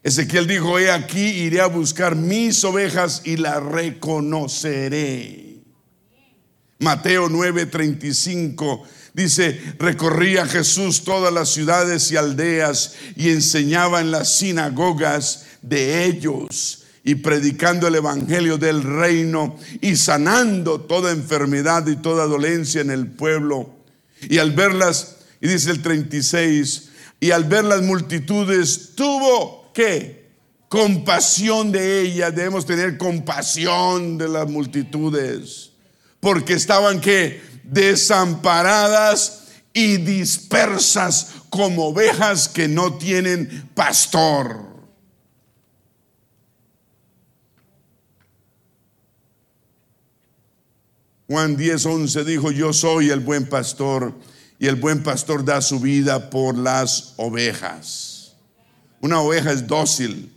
Ezequiel dijo, he aquí, iré a buscar mis ovejas y las reconoceré. Mateo 9:35 dice, recorría Jesús todas las ciudades y aldeas y enseñaba en las sinagogas de ellos y predicando el evangelio del reino y sanando toda enfermedad y toda dolencia en el pueblo. Y al verlas, y dice el 36, y al ver las multitudes tuvo que compasión de ellas, debemos tener compasión de las multitudes, porque estaban que desamparadas y dispersas como ovejas que no tienen pastor. Juan 10, 11 dijo, yo soy el buen pastor y el buen pastor da su vida por las ovejas. Una oveja es dócil.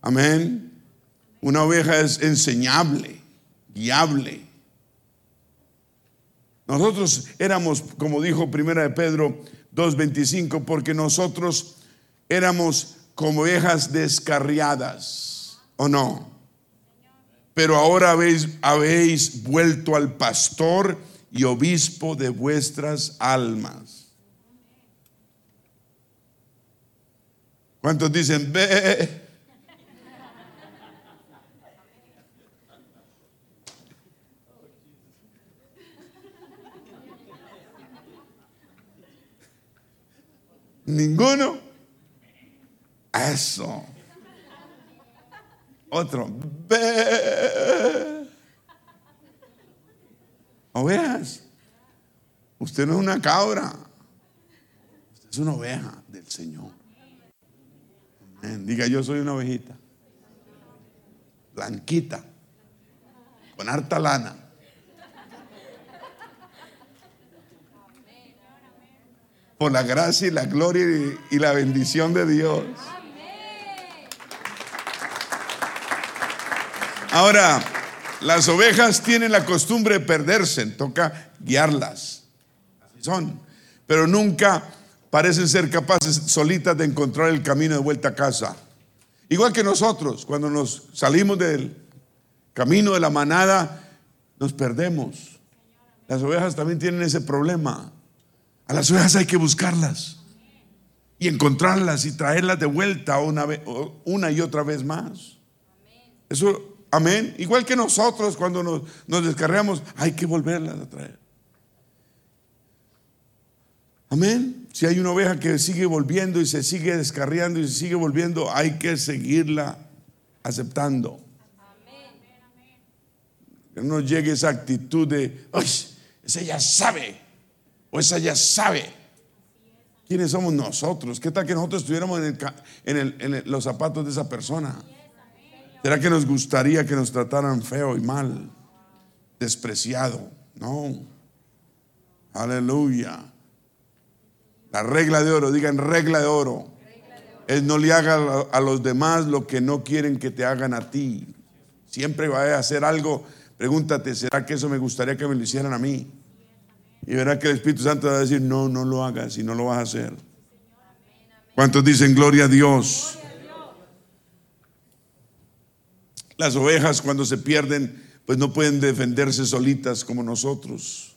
Amén. Una oveja es enseñable, guiable. Nosotros éramos, como dijo Primera de Pedro 2.25, porque nosotros éramos como ovejas descarriadas, ¿o no? pero ahora habéis, habéis vuelto al pastor y obispo de vuestras almas. ¿Cuántos dicen, ve? ¿Ninguno? Eso. Otro. Ovejas. Usted no es una cabra. Usted es una oveja del Señor. Diga, yo soy una ovejita. Blanquita. Con harta lana. Por la gracia y la gloria y la bendición de Dios. Ahora, las ovejas tienen la costumbre de perderse, toca guiarlas. Así son. Pero nunca parecen ser capaces solitas de encontrar el camino de vuelta a casa. Igual que nosotros, cuando nos salimos del camino de la manada, nos perdemos. Las ovejas también tienen ese problema. A las ovejas hay que buscarlas y encontrarlas y traerlas de vuelta una, y otra vez más. Eso Amén. Igual que nosotros cuando nos, nos hay que volverlas a traer. Amén. Si hay una oveja que sigue volviendo y se sigue descarriando y se sigue volviendo, hay que seguirla aceptando. Que no llegue esa actitud de, ¡ay! Esa ya sabe, o esa ya sabe. ¿Quiénes somos nosotros? ¿Qué tal que nosotros estuviéramos en, en los zapatos de esa persona? ¿Será que nos gustaría que nos trataran feo y mal? Despreciado. No. Aleluya. La regla de oro, digan regla de oro. Es no le haga a los demás lo que no quieren que te hagan a ti. Siempre va a hacer algo. Pregúntate, ¿será que eso me gustaría que me lo hicieran a mí? Y verá que el Espíritu Santo va a decir, no, no lo hagas y no lo vas a hacer. ¿Cuántos dicen gloria a Dios? Las ovejas cuando se pierden, pues no pueden defenderse solitas como nosotros.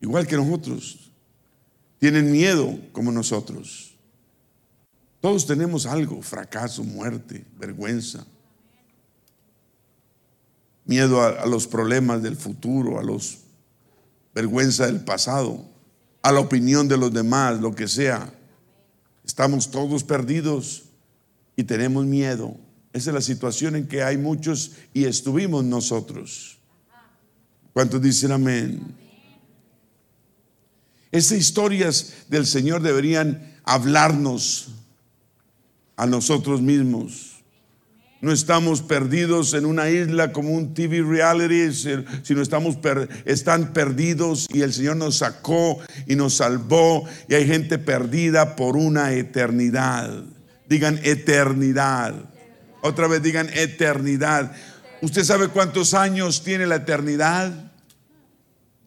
Igual que nosotros. Tienen miedo como nosotros. Todos tenemos algo, fracaso, muerte, vergüenza. Miedo a, los problemas del futuro, a los vergüenza del pasado, a la opinión de los demás, lo que sea. Estamos todos perdidos y tenemos miedo. Esa es la situación en que hay muchos y estuvimos nosotros. ¿Cuántos dicen amén? Estas historias del Señor deberían hablarnos a nosotros mismos. No estamos perdidos en una isla como un TV reality, sino estamos están perdidos y el Señor nos sacó y nos salvó y hay gente perdida por una eternidad. Digan eternidad. Otra vez digan eternidad. ¿Usted sabe cuántos años tiene la eternidad?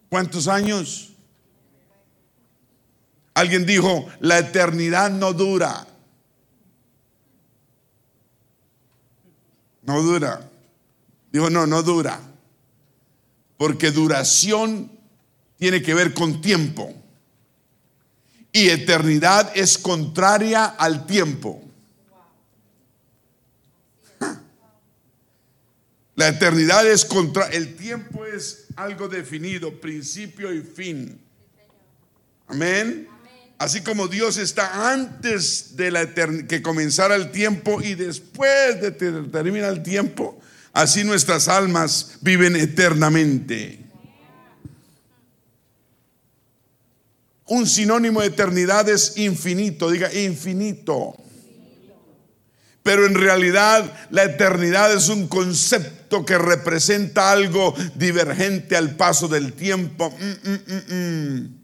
¿Cuántos años? Alguien dijo, la eternidad no dura. No dura. Dijo, no, no dura. Porque duración tiene que ver con tiempo. Y eternidad es contraria al tiempo. La eternidad es contra, el tiempo es algo definido, principio y fin. Amén. Así como Dios está antes de que comenzara el tiempo y después de que termina el tiempo, así nuestras almas viven eternamente. Un sinónimo de eternidad es infinito, diga infinito. Pero en realidad la eternidad es un concepto que representa algo divergente al paso del tiempo. Mm, mm, mm,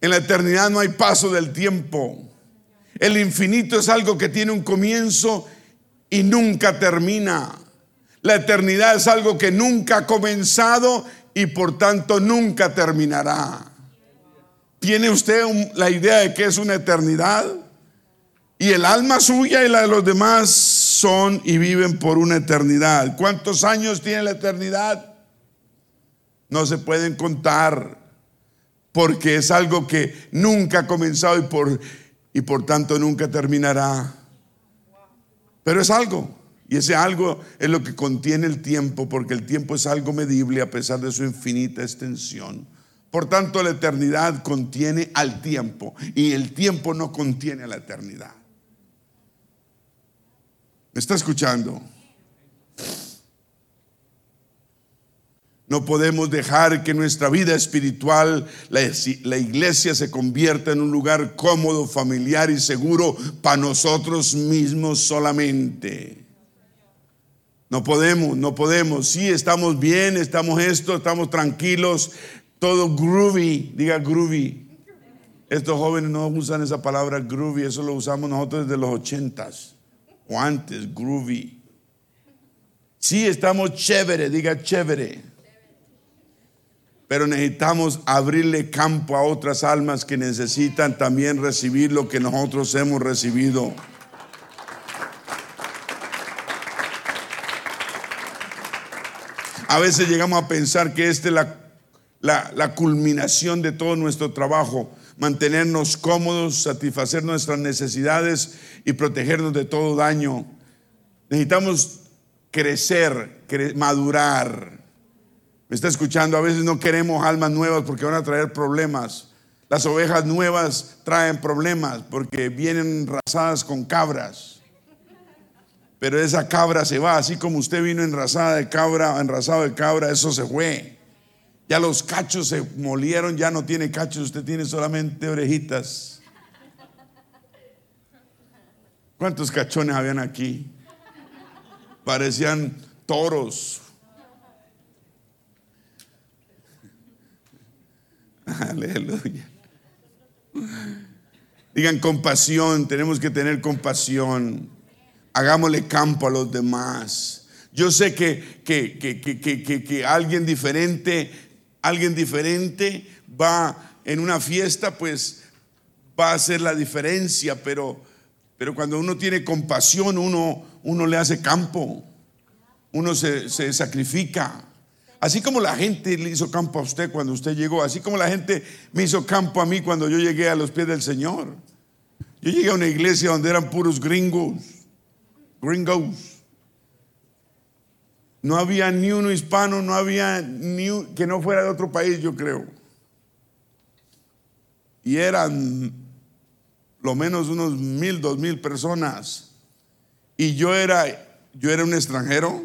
en la eternidad no hay paso del tiempo. El infinito es algo que tiene un comienzo y nunca termina. La eternidad es algo que nunca ha comenzado y por tanto nunca terminará. ¿Tiene usted la idea de que es una eternidad? Y el alma suya y la de los demás son y viven por una eternidad. ¿Cuántos años tiene la eternidad? No se pueden contar porque es algo que nunca ha comenzado y por, y por tanto nunca terminará. Pero es algo. Y ese algo es lo que contiene el tiempo, porque el tiempo es algo medible a pesar de su infinita extensión. Por tanto, la eternidad contiene al tiempo y el tiempo no contiene a la eternidad. ¿Me está escuchando? No podemos dejar que nuestra vida espiritual, la, iglesia, se convierta en un lugar cómodo, familiar y seguro para nosotros mismos solamente. No podemos, no podemos. Sí, estamos bien, estamos esto, estamos tranquilos, todo groovy, diga groovy. Estos jóvenes no usan esa palabra groovy, eso lo usamos nosotros desde los ochentas o antes, groovy. Sí, estamos chévere, diga chévere. Pero necesitamos abrirle campo a otras almas que necesitan también recibir lo que nosotros hemos recibido. A veces llegamos a pensar que esta es la, culminación de todo nuestro trabajo, mantenernos cómodos, satisfacer nuestras necesidades y protegernos de todo daño. Necesitamos crecer, madurar. Me está escuchando, a veces no queremos almas nuevas porque van a traer problemas. Las ovejas nuevas traen problemas porque vienen razadas con cabras. Pero esa cabra se va, así como usted vino enrasada de cabra, enrasado de cabra, eso se fue. Ya los cachos se molieron, ya no tiene cachos, usted tiene solamente orejitas. ¿Cuántos cachones habían aquí? Parecían toros, Aleluya. Digan compasión, tenemos que tener compasión. Hagámosle campo a los demás. Yo sé que, que, que, que, alguien diferente, alguien diferente va en una fiesta, pues va a hacer la diferencia, pero, pero cuando uno tiene compasión, uno, uno le hace campo, uno se, se sacrifica. Así como la gente le hizo campo a usted cuando usted llegó, así como la gente me hizo campo a mí cuando yo llegué a los pies del Señor. Yo llegué a una iglesia donde eran puros gringos, gringos. No había ni uno hispano, no había ni que no fuera de otro país, yo creo. Y eran lo menos unos mil, dos mil personas. Y yo era, yo era un extranjero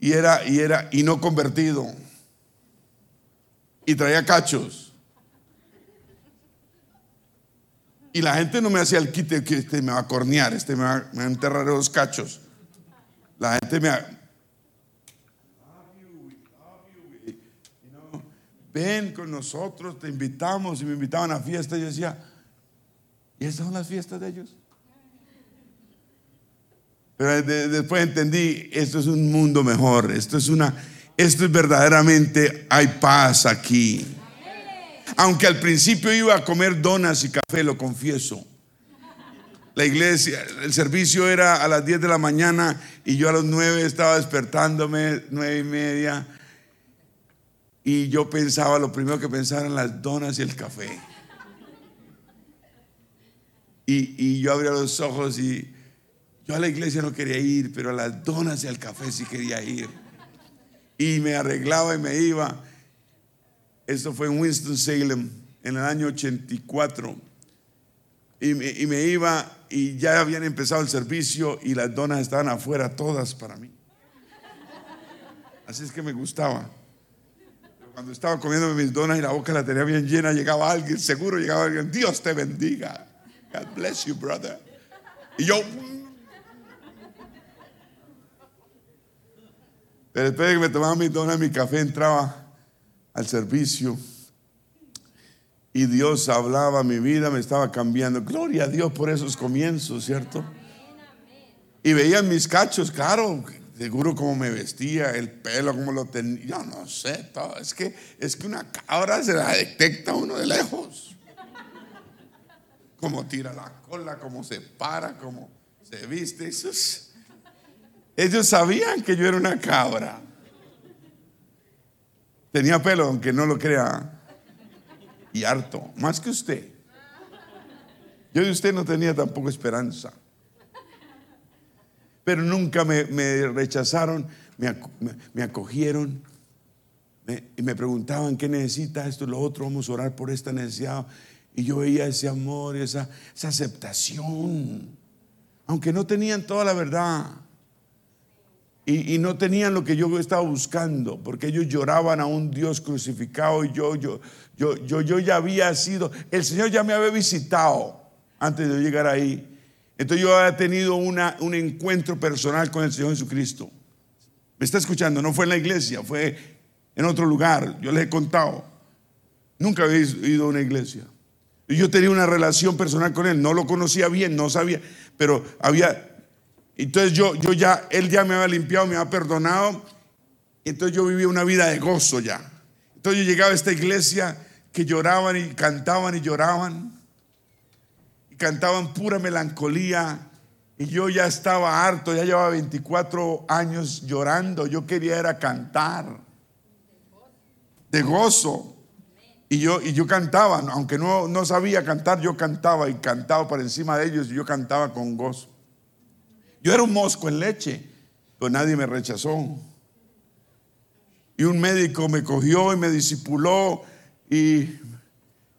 y era, y era, y no convertido. Y traía cachos. Y la gente no me hacía el quite que este me va a cornear, este me va, a enterrar los cachos. La gente me ven con nosotros, te invitamos y me invitaban a fiestas. Yo decía, ¿y estas son las fiestas de ellos? Pero después entendí, esto es un mundo mejor, esto es una, esto es verdaderamente, hay paz aquí. Aunque al principio iba a comer donas y café, lo confieso. la iglesia, el servicio era a las 10 de la mañana y yo a las 9 estaba despertándome, nueve y media. Y yo pensaba, lo primero que pensaba eran las donas y el café. Y, y yo abría los ojos y yo a la iglesia no quería ir, pero a las donas y al café sí quería ir. Y me arreglaba y me iba. Esto fue en Winston-Salem en el año 84. Y me, y me iba y ya habían empezado el servicio y las donas estaban afuera todas para mí. Así es que me gustaba. cuando estaba comiendo mis donas y la boca la tenía bien llena, llegaba alguien, seguro llegaba alguien, Dios te bendiga. God bless you, brother. Y yo... Pero después de que me tomaba mis donas, mi café entraba al servicio y Dios hablaba mi vida, me estaba cambiando. Gloria a Dios por esos comienzos, ¿cierto? Y veían mis cachos, claro, seguro cómo me vestía, el pelo, cómo lo tenía, yo no sé, todo. Es que, es que una cabra se la detecta uno de lejos. Cómo tira la cola, cómo se para, cómo se viste. Ellos sabían que yo era una cabra. Tenía pelo, aunque no lo crea y harto, más que usted. Yo de usted no tenía tampoco esperanza. Pero nunca me, rechazaron, me, acogieron y me preguntaban qué necesita esto lo otro, vamos a orar por esta necesidad. Y yo veía ese amor, esa, esa aceptación, aunque no tenían toda la verdad. Y, no tenían lo que yo estaba buscando, porque ellos lloraban a un Dios crucificado y yo, yo, yo, yo, yo ya había sido, el Señor ya me había visitado antes de llegar ahí. Entonces yo había tenido una, un encuentro personal con el Señor Jesucristo. ¿Me está escuchando? No fue en la iglesia, fue en otro lugar. Yo les he contado. Nunca había ido a una iglesia. Y yo tenía una relación personal con Él. No lo conocía bien, no sabía, pero había entonces yo, yo ya, él ya me había limpiado, me había perdonado. Entonces yo vivía una vida de gozo ya. Entonces yo llegaba a esta iglesia que lloraban y cantaban y lloraban. Y cantaban pura melancolía. Y yo ya estaba harto, ya llevaba 24 años llorando. Yo quería era cantar. De gozo. Y yo, y yo cantaba, aunque no, no sabía cantar, yo cantaba y cantaba por encima de ellos y yo cantaba con gozo. Yo era un mosco en leche, pero nadie me rechazó. Y un médico me cogió y me disipuló y,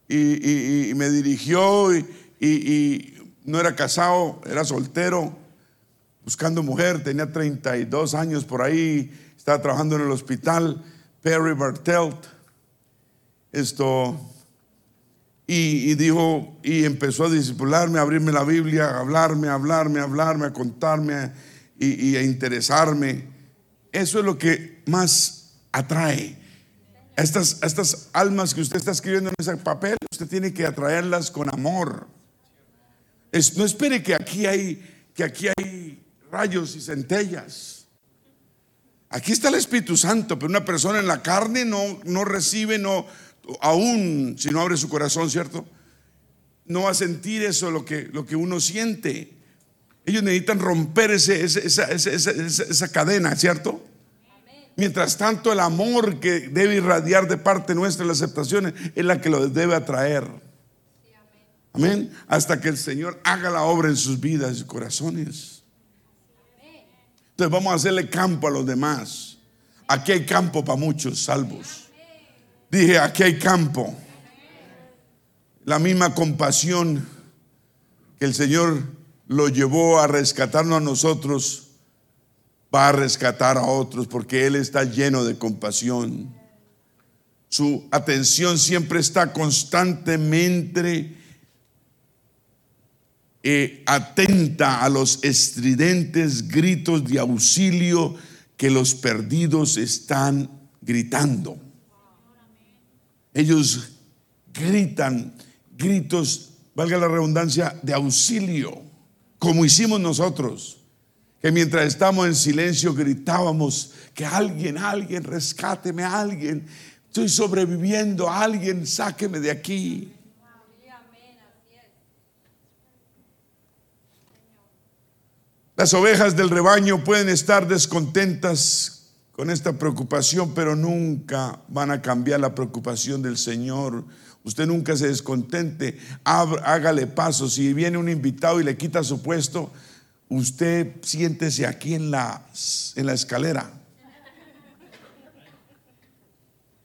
y, me dirigió y, no era casado, era soltero, buscando mujer, tenía 32 años por ahí, estaba trabajando en el hospital Perry Bartelt. Esto, y, dijo, y empezó a discipularme, a abrirme la Biblia, a hablarme, a hablarme, a hablarme, a contarme y, a interesarme. Eso es lo que más atrae. Estas, estas almas que usted está escribiendo en ese papel, usted tiene que atraerlas con amor. no espere que aquí hay, que aquí hay rayos y centellas. Aquí está el Espíritu Santo, pero una persona en la carne no, no recibe, no, aún si no abre su corazón, ¿cierto? No va a sentir eso, lo que, lo que uno siente. Ellos necesitan romper ese, esa, cadena, ¿cierto? Mientras tanto, el amor que debe irradiar de parte nuestra, las aceptaciones, es la que lo debe atraer. Amén. Hasta que el Señor haga la obra en sus vidas y corazones. Entonces vamos a hacerle campo a los demás. Aquí hay campo para muchos salvos. Dije, aquí hay campo. La misma compasión que el Señor lo llevó a rescatarnos a nosotros, va a rescatar a otros porque Él está lleno de compasión. Su atención siempre está constantemente eh, atenta a los estridentes gritos de auxilio que los perdidos están gritando. Ellos gritan gritos, valga la redundancia, de auxilio, como hicimos nosotros, que mientras estamos en silencio gritábamos que alguien, alguien, rescáteme alguien, estoy sobreviviendo, alguien, sáqueme de aquí. Las ovejas del rebaño pueden estar descontentas con esta preocupación, pero nunca van a cambiar la preocupación del Señor. Usted nunca se descontente, hágale paso. Si viene un invitado y le quita su puesto, usted siéntese aquí en la, en la escalera.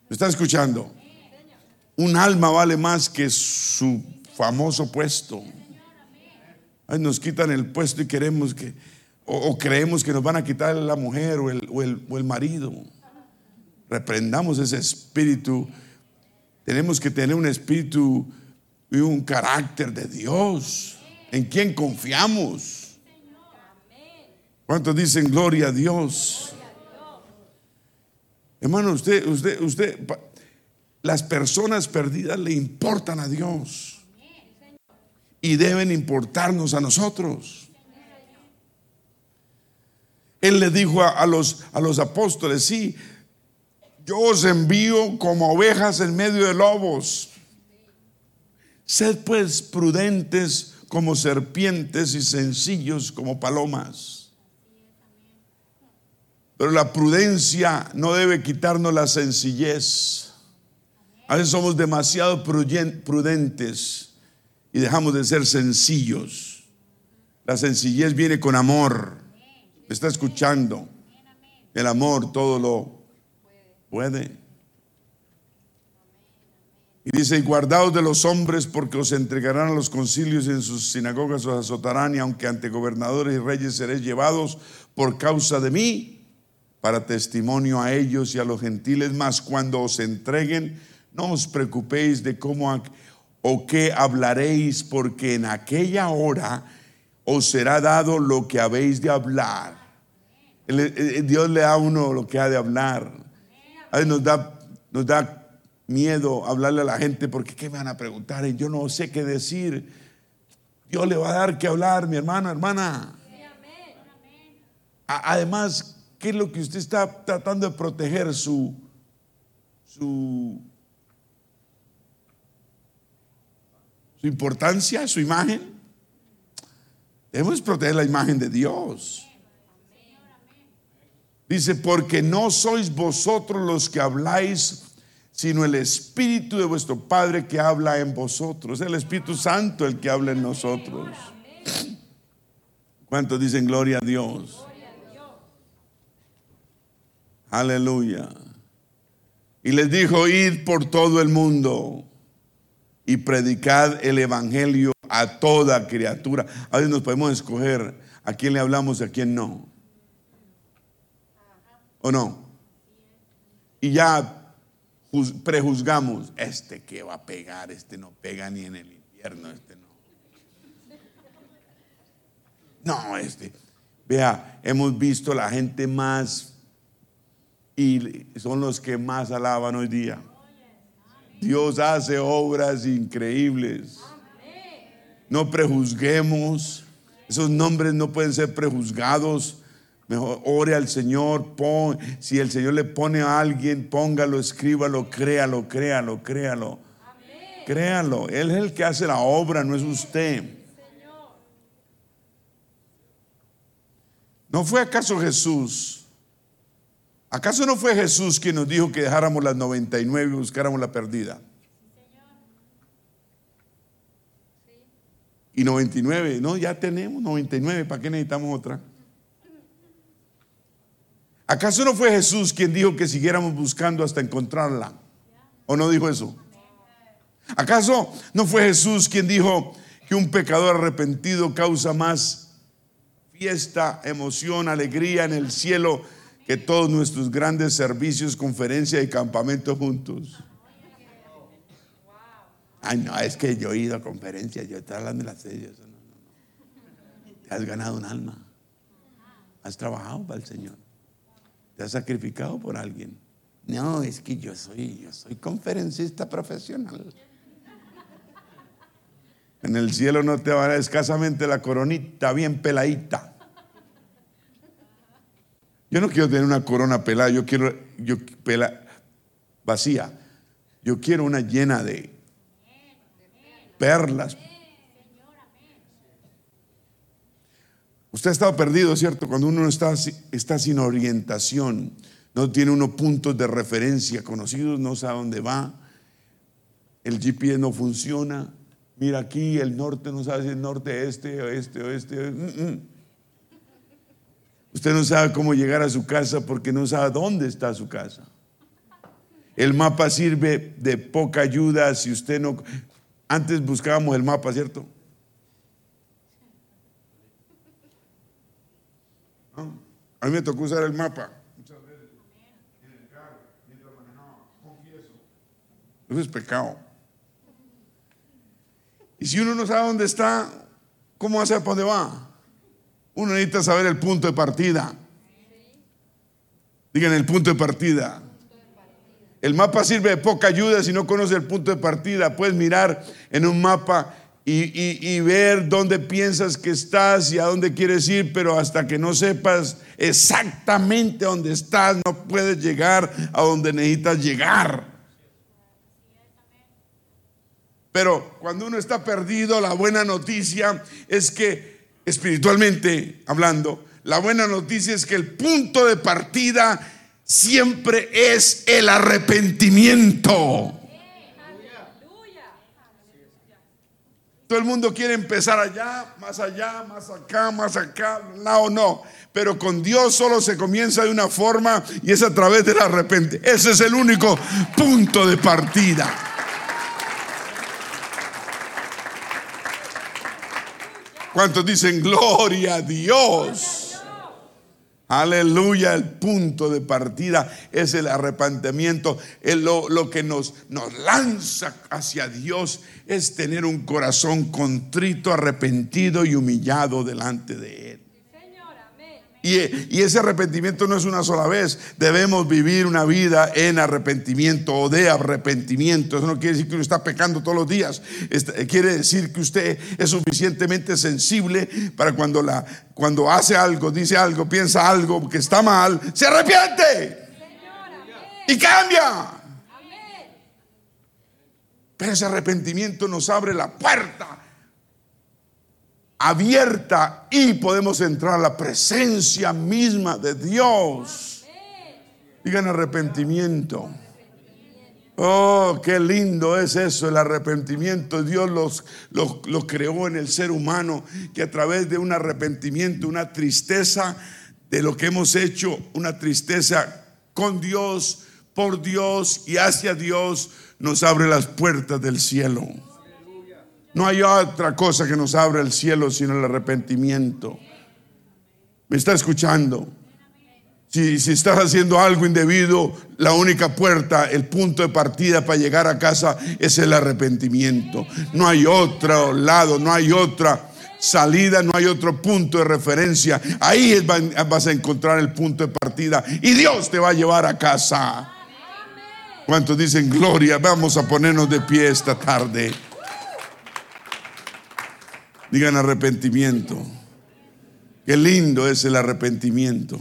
¿Me está escuchando? Un alma vale más que su famoso puesto. nos quitan el puesto y queremos que, o, creemos que nos van a quitar la mujer o el, o el marido. Reprendamos ese espíritu. Tenemos que tener un espíritu y un carácter de Dios. ¿En quien confiamos? ¿Cuántos dicen gloria a Dios? Hermano, usted, usted, usted, las personas perdidas le importan a Dios y deben importarnos a nosotros. Él le dijo a, los, a los apóstoles, sí, yo os envío como ovejas en medio de lobos. Sed pues prudentes como serpientes y sencillos como palomas. Pero la prudencia no debe quitarnos la sencillez. A veces somos demasiado prudentes y dejamos de ser sencillos. La sencillez viene con amor. ¿Me está escuchando? El amor todo lo puede. Y dice, y guardaos de los hombres porque os entregarán a los concilios y en sus sinagogas os azotarán y aunque ante gobernadores y reyes seréis llevados por causa de mí para testimonio a ellos y a los gentiles, mas cuando os entreguen, no os preocupéis de cómo o qué hablaréis, porque en aquella hora os será dado lo que habéis de hablar. Dios le da a uno lo que ha de hablar. Nos da, nos da miedo hablarle a la gente porque ¿qué me van a preguntar? Yo no sé qué decir. Dios le va a dar que hablar, mi hermano, hermana. Además, ¿Qué es lo que usted está tratando de proteger su, su, su importancia, su imagen? Debemos proteger la imagen de Dios. Dice, porque no sois vosotros los que habláis, sino el Espíritu de vuestro Padre que habla en vosotros. Es el Espíritu Santo el que habla en nosotros. ¿Cuántos dicen gloria a Dios? Aleluya. Y les dijo, id por todo el mundo y predicad el Evangelio a toda criatura. A veces nos podemos escoger a quién le hablamos y a quién no. ¿O no? Y ya prejuzgamos, este que va a pegar, este no pega ni en el infierno, este no. No, este. Vea, hemos visto la gente más y son los que más alaban hoy día. Dios hace obras increíbles. No prejuzguemos. Esos nombres no pueden ser prejuzgados. Mejor ore al Señor. Pon, si el Señor le pone a alguien, póngalo, escríbalo, créalo, créalo, créalo. Créalo. Él es el que hace la obra, no es usted. ¿No fue acaso Jesús? ¿Acaso no fue Jesús quien nos dijo que dejáramos las 99 y buscáramos la perdida? Y 99, no, ya tenemos 99, ¿para qué necesitamos otra? ¿Acaso no fue Jesús quien dijo que siguiéramos buscando hasta encontrarla? ¿O no dijo eso? ¿Acaso no fue Jesús quien dijo que un pecador arrepentido causa más fiesta, emoción, alegría en el cielo que todos nuestros grandes servicios, conferencias y campamentos juntos. Ay, no, es que yo he ido a conferencias, yo estoy hablando de las series. No, no, no. Te has ganado un alma. Has trabajado para el Señor. Te has sacrificado por alguien. No, es que yo soy, yo soy conferencista profesional. En el cielo no te va a escasamente la coronita bien peladita. Yo no quiero tener una corona pelada, yo quiero yo, pela, vacía. Yo quiero una llena de perlas. Usted ha estado perdido, ¿cierto? Cuando uno está, está sin orientación, no tiene unos puntos de referencia conocidos, no sabe dónde va, el GPS no funciona, mira aquí, el norte no sabe si es norte, este, oeste, oeste. Mm, mm. Usted no sabe cómo llegar a su casa porque no sabe dónde está su casa. El mapa sirve de poca ayuda si usted no... Antes buscábamos el mapa, ¿cierto? A mí me tocó usar el mapa. Muchas veces en el carro, mientras manejaba, confieso. Eso es pecado. Y si uno no sabe dónde está, ¿cómo hace para dónde va? Uno necesita saber el punto de partida. Digan el punto de partida. El mapa sirve de poca ayuda si no conoce el punto de partida. Puedes mirar en un mapa y, ver dónde piensas que estás y a dónde quieres ir, pero hasta que no sepas exactamente dónde estás, no puedes llegar a donde necesitas llegar. Pero cuando uno está perdido, la buena noticia es que espiritualmente hablando, la buena noticia es que el punto de partida siempre es el arrepentimiento. Todo el mundo quiere empezar allá, más allá, más acá, más acá, no, no. Pero con Dios solo se comienza de una forma y es a través del arrepentimiento. Ese es el único punto de partida. ¿Cuántos dicen gloria a Dios? Aleluya, el punto de partida es el arrepentimiento. lo, lo, que nos, nos lanza hacia Dios es tener un corazón contrito, arrepentido y humillado delante de Él. Y, ese arrepentimiento no es una sola vez. Debemos vivir una vida en arrepentimiento o de arrepentimiento. Eso no quiere decir que uno está pecando todos los días. quiere decir que usted es suficientemente sensible para cuando, la, cuando hace algo, dice algo, piensa algo que está mal, se arrepiente. Y cambia. Pero ese arrepentimiento nos abre la puerta abierta y podemos entrar a la presencia misma de Dios. Digan arrepentimiento. Oh, qué lindo es eso, el arrepentimiento. Dios los, lo creó en el ser humano, que a través de un arrepentimiento, una tristeza de lo que hemos hecho, una tristeza con Dios, por Dios y hacia Dios, nos abre las puertas del cielo. No hay otra cosa que nos abra el cielo sino el arrepentimiento. ¿Me está escuchando? Si, si, estás haciendo algo indebido, la única puerta, el punto de partida para llegar a casa es el arrepentimiento. No hay otro lado, no hay otra salida, no hay otro punto de referencia. Ahí vas a encontrar el punto de partida y Dios te va a llevar a casa. ¿Cuántos dicen gloria? Vamos a ponernos de pie esta tarde. Digan arrepentimiento. Qué lindo es el arrepentimiento.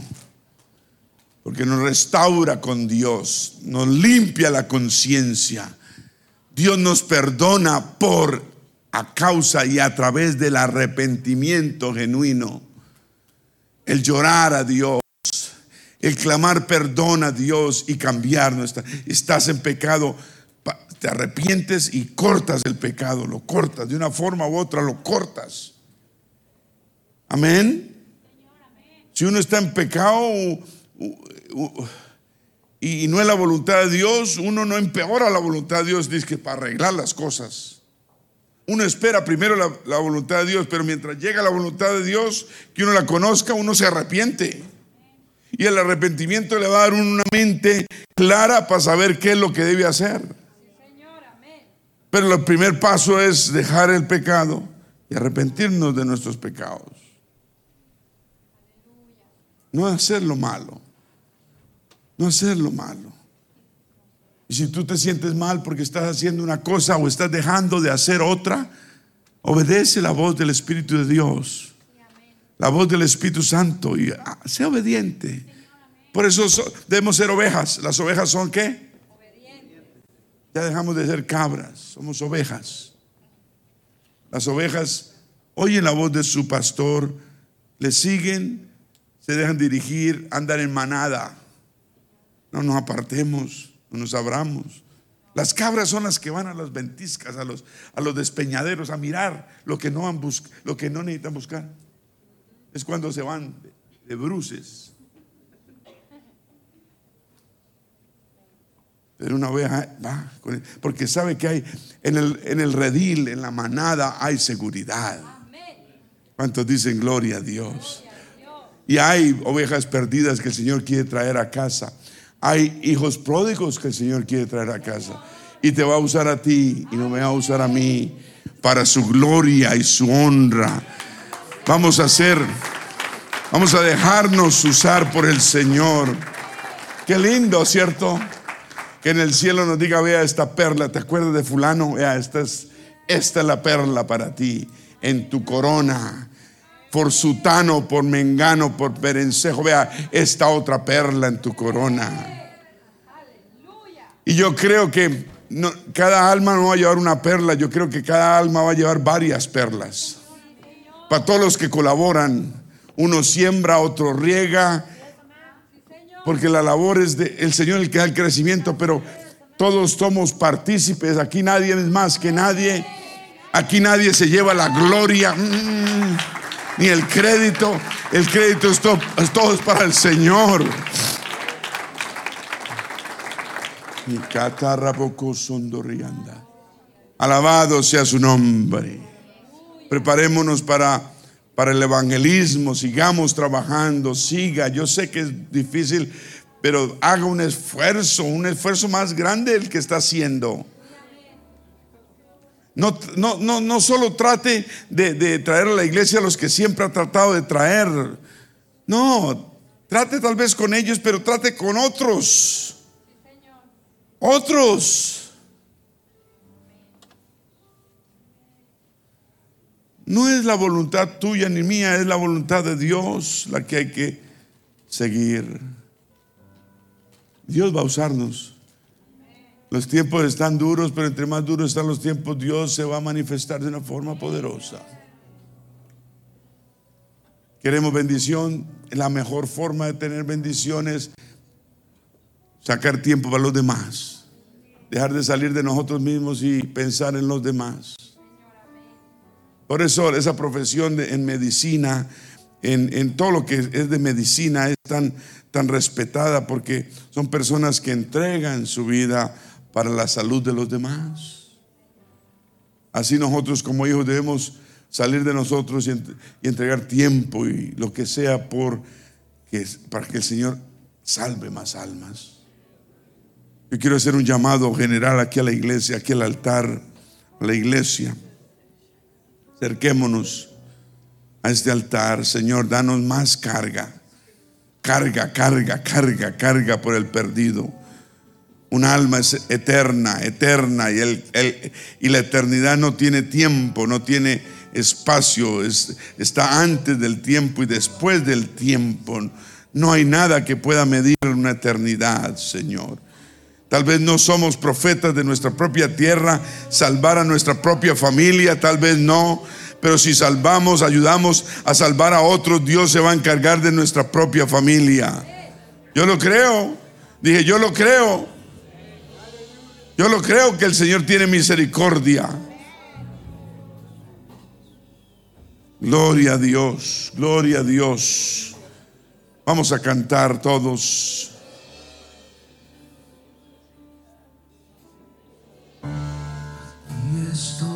Porque nos restaura con Dios, nos limpia la conciencia. Dios nos perdona por, a causa y a través del arrepentimiento genuino. El llorar a Dios, el clamar perdón a Dios y cambiar nuestra. Estás en pecado, te arrepientes y cortas el pecado, lo cortas, de una forma u otra lo cortas. Amén. Si uno está en pecado y no es la voluntad de Dios, uno no empeora la voluntad de Dios, dice que para arreglar las cosas. Uno espera primero la, la, voluntad de Dios, pero mientras llega la voluntad de Dios, que uno la conozca, uno se arrepiente. Y el arrepentimiento le va a dar una mente clara para saber qué es lo que debe hacer. Pero el primer paso es dejar el pecado y arrepentirnos de nuestros pecados. No hacer lo malo. No hacer lo malo. Y si tú te sientes mal porque estás haciendo una cosa o estás dejando de hacer otra, obedece la voz del Espíritu de Dios. La voz del Espíritu Santo y ah, sea obediente. Por eso debemos ser ovejas. ¿Las ovejas son qué? Ya dejamos de ser cabras, somos ovejas. Las ovejas oyen la voz de su pastor, le siguen, se dejan dirigir, andan en manada. No nos apartemos, no nos abramos. Las cabras son las que van a las ventiscas, a los, a los despeñaderos, a mirar lo que, no han lo que no necesitan buscar. Es cuando se van de, bruces. Pero una oveja va, porque sabe que hay en el, en el redil, en la manada, hay seguridad. ¿Cuántos dicen gloria a Dios? Y hay ovejas perdidas que el Señor quiere traer a casa. Hay hijos pródigos que el Señor quiere traer a casa. Y te va a usar a ti y no me va a usar a mí para su gloria y su honra. Vamos a hacer, vamos a dejarnos usar por el Señor. Qué lindo, ¿cierto? Que en el cielo nos diga, vea esta perla, ¿te acuerdas de fulano? Vea, esta es, esta es la perla para ti, en tu corona por Sutano, por Mengano, por Perencejo. Vea esta otra perla en tu corona. Y yo creo que cada alma no va a llevar una perla, yo creo que cada alma va a llevar varias perlas. Para todos los que colaboran, uno siembra, otro riega, porque la labor es de el Señor el que da el crecimiento, pero todos somos partícipes, aquí nadie es más que nadie, aquí nadie se lleva la gloria. Mm ni el crédito. El crédito es todo, es para el Señor. Alabado sea su nombre. Preparémonos para, para el evangelismo, sigamos trabajando, siga. Yo sé que es difícil, pero haga un esfuerzo, un esfuerzo más grande el que está haciendo. No, no, no, solo trate de, traer a la iglesia a los que siempre ha tratado de traer. No, trate tal vez con ellos, pero trate con otros. Otros. No es la voluntad tuya ni mía, es la voluntad de Dios la que hay que seguir. Dios va a usarnos. Los tiempos están duros, pero entre más duros están los tiempos, Dios se va a manifestar de una forma poderosa. Queremos bendición. La mejor forma de tener bendición es sacar tiempo para los demás. Dejar de salir de nosotros mismos y pensar en los demás. Por eso esa profesión en medicina, en, en, todo lo que es de medicina, es tan, tan respetada porque son personas que entregan su vida para la salud de los demás. Así nosotros como hijos debemos salir de nosotros y, entregar tiempo y lo que sea por que, para que el Señor salve más almas. Yo quiero hacer un llamado general aquí a la iglesia, aquí al altar, a la iglesia. Acerquémonos a este altar, Señor, danos más carga. Carga, carga, carga, carga por el perdido. Un alma es eterna, eterna, y, el, y la eternidad no tiene tiempo, no tiene espacio, es, está antes del tiempo y después del tiempo. No hay nada que pueda medir una eternidad, Señor. Tal vez no somos profetas de nuestra propia tierra, salvar a nuestra propia familia, tal vez no, pero si salvamos, ayudamos a salvar a otros, Dios se va a encargar de nuestra propia familia. Yo lo creo, dije, yo lo creo. Yo lo creo que el Señor tiene misericordia. Gloria a Dios, gloria a Dios. Vamos a cantar todos. estoy.